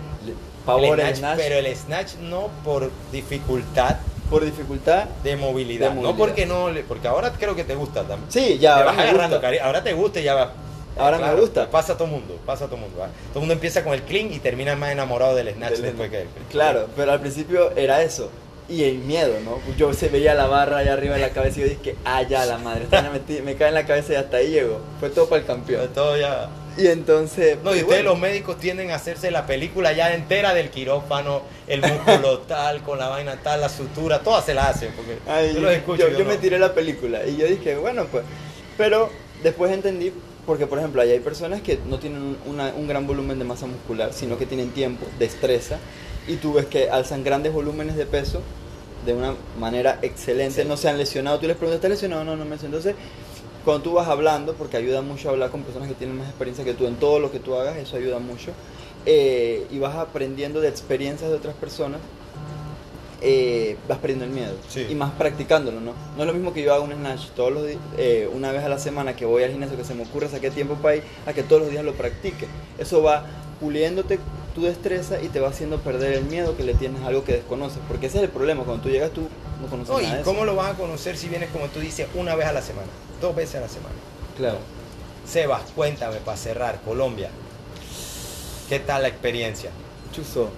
pavor el el snatch. Pero el snatch no por dificultad Por dificultad, de movilidad. De No movilidad. porque no porque ahora creo que te gusta también. sí, ya, Te vas agarrando gusta. Ahora te gusta y ya va. Ahora me gusta. Pasa a todo mundo, pasa a todo mundo. Todo mundo empieza con el clean y termina más enamorado del snatch Del- después que Claro, pero al principio era eso. Y el miedo, ¿no? Yo se veía la barra allá arriba de la cabeza y yo dije, ah, ya la madre, me, cae en la cabeza y hasta ahí llego. Fue todo para el campeón. Todo ya. Y entonces. No, y pues, ustedes bueno, los médicos tienden a hacerse la película ya entera del quirófano, el músculo tal, con la vaina tal, la sutura, todas se la hacen. Porque ay, yo los escucho. yo, yo me no. tiré la película y yo dije, bueno, pues. Pero después entendí, porque por ejemplo, ahí hay personas que no tienen una- un gran volumen de masa muscular, sino que tienen tiempo, destreza, y tú ves que alzan grandes volúmenes de peso de una manera excelente, Sí. no se han lesionado. Tú les preguntas, ¿estás lesionado? No, no me lesioné. Entonces, cuando tú vas hablando, porque ayuda mucho a hablar con personas que tienen más experiencia que tú en todo lo que tú hagas, eso ayuda mucho, eh, y vas aprendiendo de experiencias de otras personas, eh, vas perdiendo el miedo Sí. y más practicándolo, ¿no? No es lo mismo que yo haga un snatch todos los días, eh, una vez a la semana que voy al gimnasio que se me ocurre saqué tiempo para ir, a que todos los días lo practique. Eso va puliéndote tu destreza y te va haciendo perder el miedo que le tienes a algo que desconoces, porque ese es el problema, cuando tú llegas tú no conoces No, nada de ¿y eso. cómo lo vas a conocer si vienes, como tú dices, una vez a la semana? Dos veces a la semana. Claro. Sebas, cuéntame para cerrar, Colombia. ¿Qué tal la experiencia? Chuzo.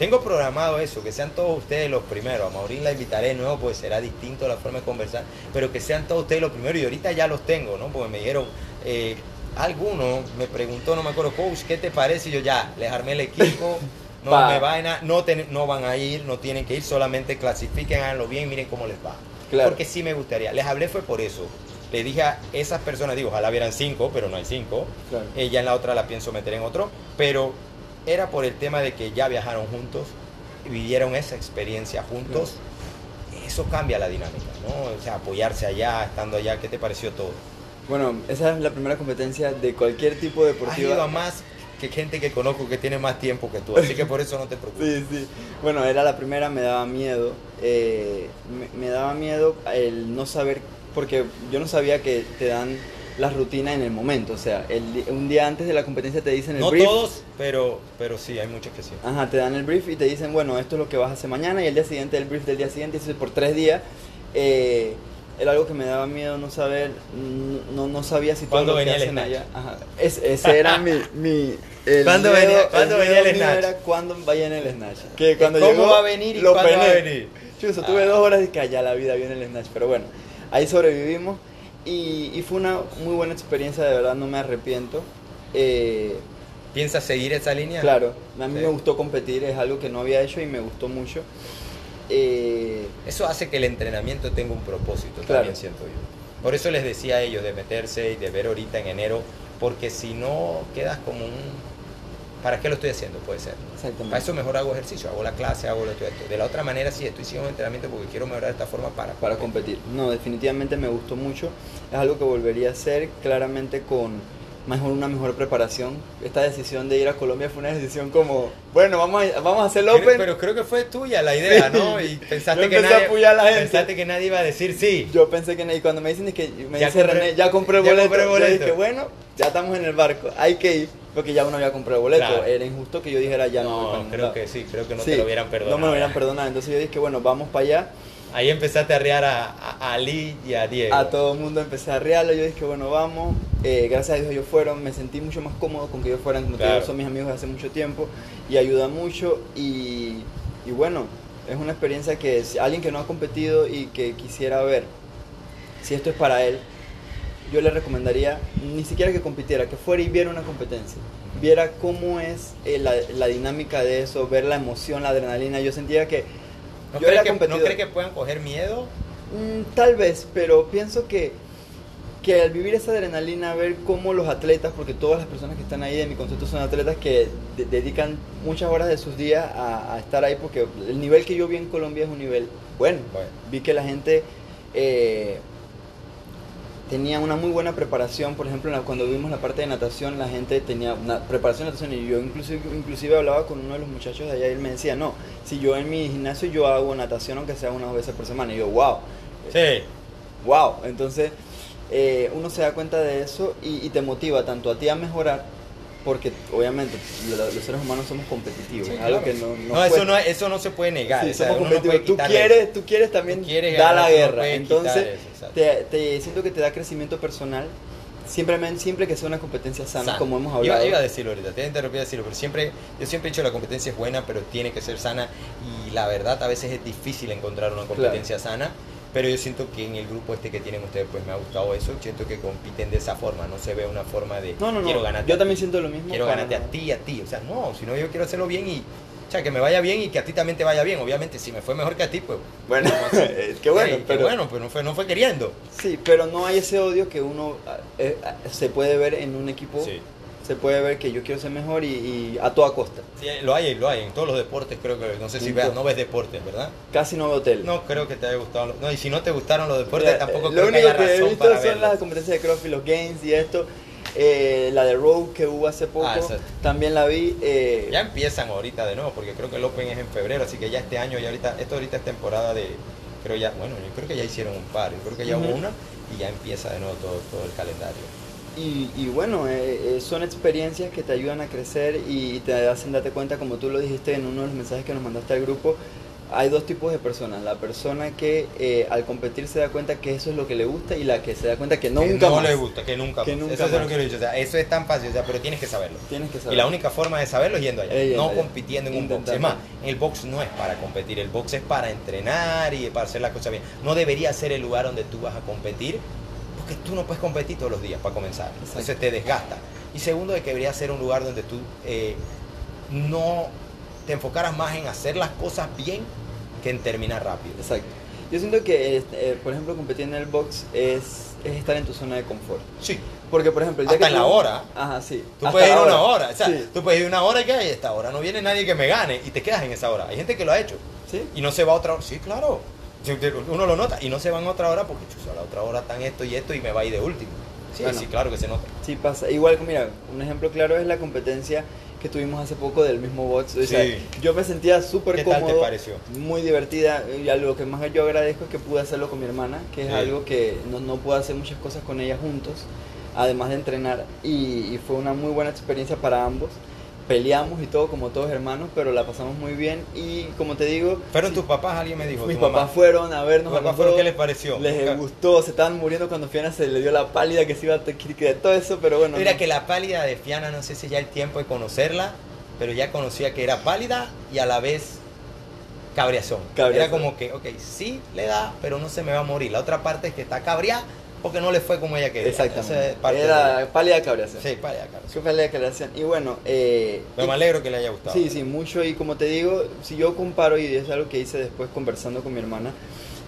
Tengo programado eso, que sean todos ustedes los primeros. A Maurín la invitaré de nuevo, pues será distinto la forma de conversar, pero que sean todos ustedes los primeros. Y ahorita ya los tengo, ¿no? Porque me dijeron, eh, alguno me preguntó, no me acuerdo, coach, ¿qué te parece? Y yo ya, les armé el equipo, no Pa. me van a, no, ten- no van a ir, no tienen que ir, solamente clasifiquen, háganlo bien, miren cómo les va. Claro. Porque sí me gustaría. Les hablé fue por eso. Le dije a esas personas, digo, ojalá vieran cinco, pero no hay cinco. Claro. Eh, ya en la otra la pienso meter en otro, pero era por el tema de que ya viajaron juntos, vivieron esa experiencia juntos. Eso cambia la dinámica, ¿no? O sea, apoyarse allá, estando allá, ¿qué te pareció todo? Bueno, esa es la primera competencia de cualquier tipo Has a deportiva. más que gente que conozco que tiene más tiempo que tú, así que por eso no te preocupes. Sí, sí. Bueno, era la primera, me daba miedo. eh, me, me daba miedo el no saber, porque yo no sabía que te dan las rutinas en el momento. O sea, el un día antes de la competencia te dicen el No brief. todos, pero, pero sí, hay muchos que sí. Ajá, te dan el brief y te dicen, bueno, esto es lo que vas a hacer mañana y el día siguiente el brief del día siguiente, y por tres días. Eh, era algo que me daba miedo no saber, no, no sabía si todo ¿Cuándo lo que venía el hacen snatch? allá. Ajá. Es- ese era mi... mi el ¿Cuándo miedo- venía- cuándo el venía el snatch? Era cuándo vaya en el snatch. Que cuando ¿Cómo llegó, va a venir y lo cuándo va a venir? Chuzo, tuve Ah. dos horas y que allá la vida viene el snatch. Pero bueno, ahí sobrevivimos y, y fue una muy buena experiencia, de verdad, no me arrepiento. Eh, ¿Piensas seguir esa línea? Claro, a mí Sí. me gustó competir, es algo que no había hecho y me gustó mucho. Eh, Eso hace que el entrenamiento tenga un propósito, Claro. también siento yo. Por eso les decía a ellos de meterse y de ver ahorita en enero, porque si no quedas como un... ¿Para qué lo estoy haciendo? Puede ser. exactamente. Para eso mejor hago ejercicio, hago la clase, hago lo esto, esto. De la otra manera sí, estoy haciendo un entrenamiento porque quiero mejorar de esta forma para... para competir. No, definitivamente me gustó mucho. Es algo que volvería a hacer claramente con mejor una mejor preparación. Esta decisión de ir a Colombia fue una decisión como, bueno, vamos a, vamos a hacer el Open. Pero creo que fue tuya la idea, ¿no? Y pensaste, que a nadie, apoyar a la gente. pensaste que nadie iba a decir sí. Yo pensé que, y cuando me dicen es que me Ya dice compré- René, ya compré el ya boleto, compré yo boleto. dije, bueno, ya estamos en el barco, hay que ir, porque ya uno había comprado el boleto, Claro. era injusto que yo dijera ya no, No, creo que sí, creo que no Sí, te lo hubieran perdonado. No me lo hubieran perdonado, entonces yo dije, bueno, vamos para allá, Ahí empezaste a arrear a, a- a Ali y a Diego. a todo el mundo empecé a rearlo, yo dije, bueno, vamos, eh, gracias a Dios ellos fueron, me sentí mucho más cómodo con que ellos fueran, como te digo, son mis amigos de hace mucho tiempo y ayuda mucho. Y, y bueno, es una experiencia que si alguien que no ha competido y que quisiera ver si esto es para él, yo le recomendaría ni siquiera que compitiera, que fuera y viera una competencia. Viera cómo es eh, la, la dinámica de eso, ver la emoción, la adrenalina. Yo sentía que ¿No yo crees era que, ¿No que puedan coger miedo? Mm, tal vez, pero pienso que, que al vivir esa adrenalina, ver cómo los atletas, porque todas las personas que están ahí de mi concepto son atletas que de- dedican muchas horas de sus días a, a estar ahí, porque el nivel que yo vi en Colombia es un nivel bueno. Bueno. Vi que la gente eh, tenía una muy buena preparación, por ejemplo, cuando vimos la parte de natación, la gente tenía una preparación de natación y yo inclusive, inclusive hablaba con uno de los muchachos de allá y él me decía, no, si yo en mi gimnasio yo hago natación aunque sea unas veces por semana, y yo, wow, Sí. wow, entonces eh, uno se da cuenta de eso y, y te motiva tanto a ti a mejorar, porque obviamente lo- los seres humanos somos competitivos, Sí, es algo claro. que no, No, no eso, no, eso no se puede negar. Sí, o sea, somos uno no competitivos. puede tú, quieres, tú quieres también Tú quieres ganar, la guerra. Entonces, eso, te, te siento que te da crecimiento personal. Simplemente, siempre que sea una competencia sana, Sana. como hemos Iba, hablado. iba a decirlo ahorita, te interrumpí a decirlo, pero siempre, yo siempre he dicho la competencia es buena, pero tiene que ser sana y la verdad a veces es difícil encontrar una competencia sana, pero yo siento que en el grupo este que tienen ustedes pues me ha gustado eso, siento que compiten de esa forma, no se ve una forma de no, no, quiero no. ganarte Yo también siento lo mismo. quiero para- ganarte a ti y a ti, o sea, no, sino yo quiero hacerlo bien y o sea, que me vaya bien y que a ti también te vaya bien, obviamente si me fue mejor que a ti, pues Bueno, qué bueno, hey, pero, qué bueno, pues no fue, no fue queriendo. Sí, pero no hay ese odio que uno eh, eh, se puede ver en un equipo. Sí. Se puede ver que yo quiero ser mejor y, y a toda costa. Sí, lo hay, lo hay, en todos los deportes creo que, no sé si veas, no ves deportes, ¿verdad? Casi no veo tele. No creo que te haya gustado. lo- No, y si no te gustaron los deportes, Ya, tampoco eh, creo Lo que único haya que he razón visto son las competencias de CrossFit, los Games y esto. Eh, la de Rogue que hubo hace poco, Ah, también la vi. eh, Ya empiezan ahorita de nuevo, porque creo que el Open es en febrero, así que ya este año, ya ahorita, esto ahorita es temporada de, creo ya, bueno, yo creo que ya hicieron un par, yo creo que ya hubo una y ya empieza de nuevo todo, todo el calendario. Y, y bueno, eh, eh, son experiencias que te ayudan a crecer y, te hacen darte cuenta, como tú lo dijiste en uno de los mensajes que nos mandaste al grupo, hay dos tipos de personas. La persona que eh, al competir se da cuenta que eso es lo que le gusta y la que se da cuenta que no, que nunca no más. le gusta, que nunca Que más. nunca eso es lo más. que yo he dicho, o sea, eso es tan fácil, o sea, pero tienes que saberlo. Tienes que saber. Y la única forma de saberlo es yendo allá, no allá. compitiendo en un box. Es más, el box no es para competir, el box es para entrenar y para hacer las cosas bien. No debería ser el lugar donde tú vas a competir, porque tú no puedes competir todos los días para comenzar. Entonces te desgasta. Y segundo, de que debería ser un lugar donde tú eh, no te enfocaras más en hacer las cosas bien que en terminar rápido. Exacto. Yo siento que, este, eh, por ejemplo, competir en el box es, es estar en tu zona de confort. Sí. Porque, por ejemplo, el día Hasta que en la tú- hora. Ajá, sí. Tú Hasta puedes ir la una hora, o sea, Sí. tú puedes ir una hora y que hay esta hora, no viene nadie que me gane y te quedas en esa hora. Hay gente que lo ha hecho. ¿Sí? y no se va a otra hora. Sí, claro. Uno lo nota y no se van a otra hora porque chuzo, a la otra hora están esto y esto y me va a ir de último. Sí, Bueno. sí, claro que se nota. Sí pasa. Igual mira, un ejemplo claro es la competencia que tuvimos hace poco del mismo box. O sea, Sí. yo me sentía súper ¿Qué tal cómodo. te pareció? Muy divertida. Y a lo que más yo agradezco es que pude hacerlo con mi hermana, que es Sí. algo que no, no puedo hacer muchas cosas con ella juntos, además de entrenar. Y, y fue una muy buena experiencia para ambos. Peleamos y todo como todos hermanos, pero la pasamos muy bien. Y como te digo, Fueron tus papás, alguien me dijo. mis tu mamá. papás fueron a vernos. ¿Tus a papás fueron? ¿Qué les pareció? Les gustó, se estaban muriendo cuando Fiana se le dio la pálida que se iba a que todo eso, pero bueno. Mira no. que la pálida de Fiana, no sé si ya el tiempo de conocerla, pero ya conocía que era pálida y a la vez cabreazón. Cabreazón. Era como que, ok, sí le da, pero no se me va a morir. La otra parte es que está cabreada porque no le fue como ella quería. Exactamente. parte Era de- pálida cabreación. Sí, pálida, cabreazón. Fue pálida cabreación. Y bueno, eh, Pero me alegro que le haya gustado. Sí, sí, mucho. Y como te digo, si yo comparo, y es algo que hice después conversando con mi hermana,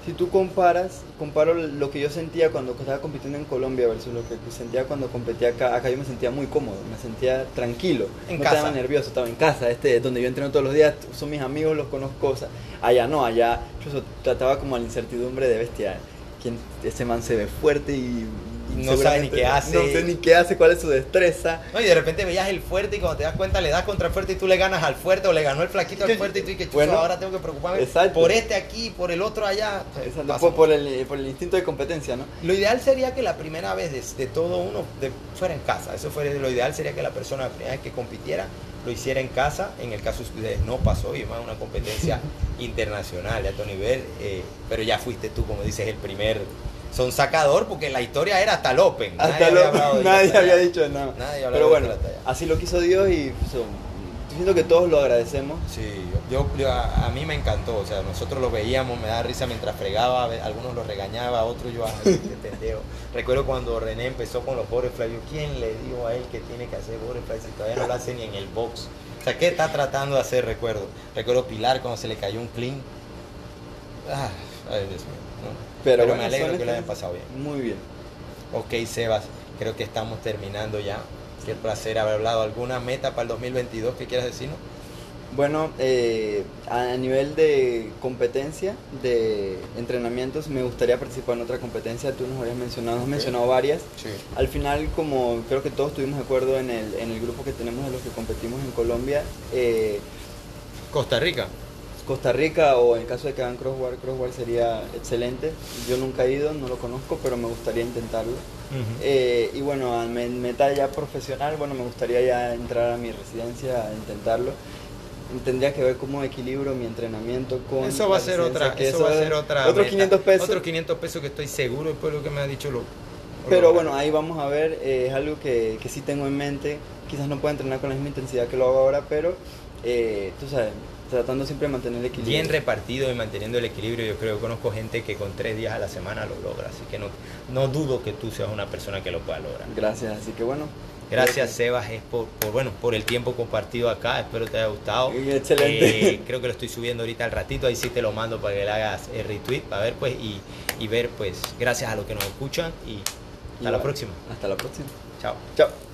si tú comparas, comparo lo que yo sentía cuando estaba compitiendo en Colombia versus lo que sentía cuando competía acá, acá yo me sentía muy cómodo, me sentía tranquilo, En no casa. estaba nervioso, estaba en casa, este, donde yo entreno todos los días, son mis amigos, los conozco, o sea, allá no, allá yo trataba como a la incertidumbre de bestia, quien ese man se ve fuerte y, no sabe ni qué hace. No sé ni qué hace, cuál es su destreza. No, y de repente veías el fuerte y cuando te das cuenta le das contra el fuerte y tú le ganas al fuerte o le ganó el flaquito al fuerte y tú y que chuzo, Bueno, ahora tengo que preocuparme exacto. por este aquí, por el otro allá. Exacto, por, por el, por el instinto de competencia, ¿no? Lo ideal sería que la primera vez de, de todo uno de- fuera en casa. Eso fuera lo ideal sería que la persona la primera vez que compitiera lo hiciera en casa. En el caso de ustedes no pasó y es más una competencia internacional de alto nivel. eh, pero ya fuiste tú, como dices, el primer son sacador porque la historia era hasta el Open. Hasta había nadie había dicho nada. Nadie Pero bueno, así lo quiso Dios y um, siento que todos lo agradecemos. Sí, yo, yo- a, a mí me encantó, o sea, nosotros lo veíamos, me daba risa mientras fregaba, algunos lo regañaba, otros yo, ay, pendejo. Recuerdo cuando René empezó con los butterflies, yo, ¿quién le dijo a él que tiene que hacer butterflies si todavía no lo hace ni en el box? O sea, ¿qué está tratando de hacer? Recuerdo. Recuerdo Pilar cuando se le cayó un clean. Ah, ay, Dios mío. ¿no? Pero, me alegro que lo hayan pasado bien. Muy bien. Ok, Sebas, creo que estamos terminando ya. Qué placer haber hablado. ¿Alguna meta para el 2022 que quieras decirnos? Bueno, eh, a nivel de competencia, de entrenamientos, me gustaría participar en otra competencia. Tú nos habías mencionado, has mencionado varias. Sí. Al final, como creo que todos estuvimos de acuerdo en el, en el grupo que tenemos de los que competimos en Colombia, eh, Costa Rica. Costa Rica o en caso de que hagan crosswalk, crosswalk sería excelente. Yo nunca he ido, no lo conozco, pero me gustaría intentarlo. Eh, y bueno, me- meta ya profesional, bueno, me gustaría ya entrar a mi residencia a intentarlo. Tendría que ver cómo equilibro mi entrenamiento con. Eso va a ser otra, que eso va a ser otra. Otros meta. 500 pesos. Otros 500 pesos que estoy seguro después de lo que me ha dicho lo. Pero bueno, ahí vamos a ver, eh, es algo que, que sí tengo en mente. Quizás no pueda entrenar con la misma intensidad que lo hago ahora, pero eh, tú sabes, tratando siempre de mantener el equilibrio. bien repartido y manteniendo el equilibrio. Yo creo que conozco gente que con tres días a la semana lo logra, así que no, no dudo que tú seas una persona que lo pueda lograr. Gracias, así que bueno. Gracias Sebas es por, por, bueno por el tiempo compartido acá, espero te haya gustado. Excelente. Eh, creo que lo estoy subiendo ahorita al ratito, ahí sí te lo mando para que le hagas el retweet, para ver pues y, y ver pues gracias a los que nos escuchan y hasta Y la bueno, próxima. Hasta la próxima. Chao. Chao.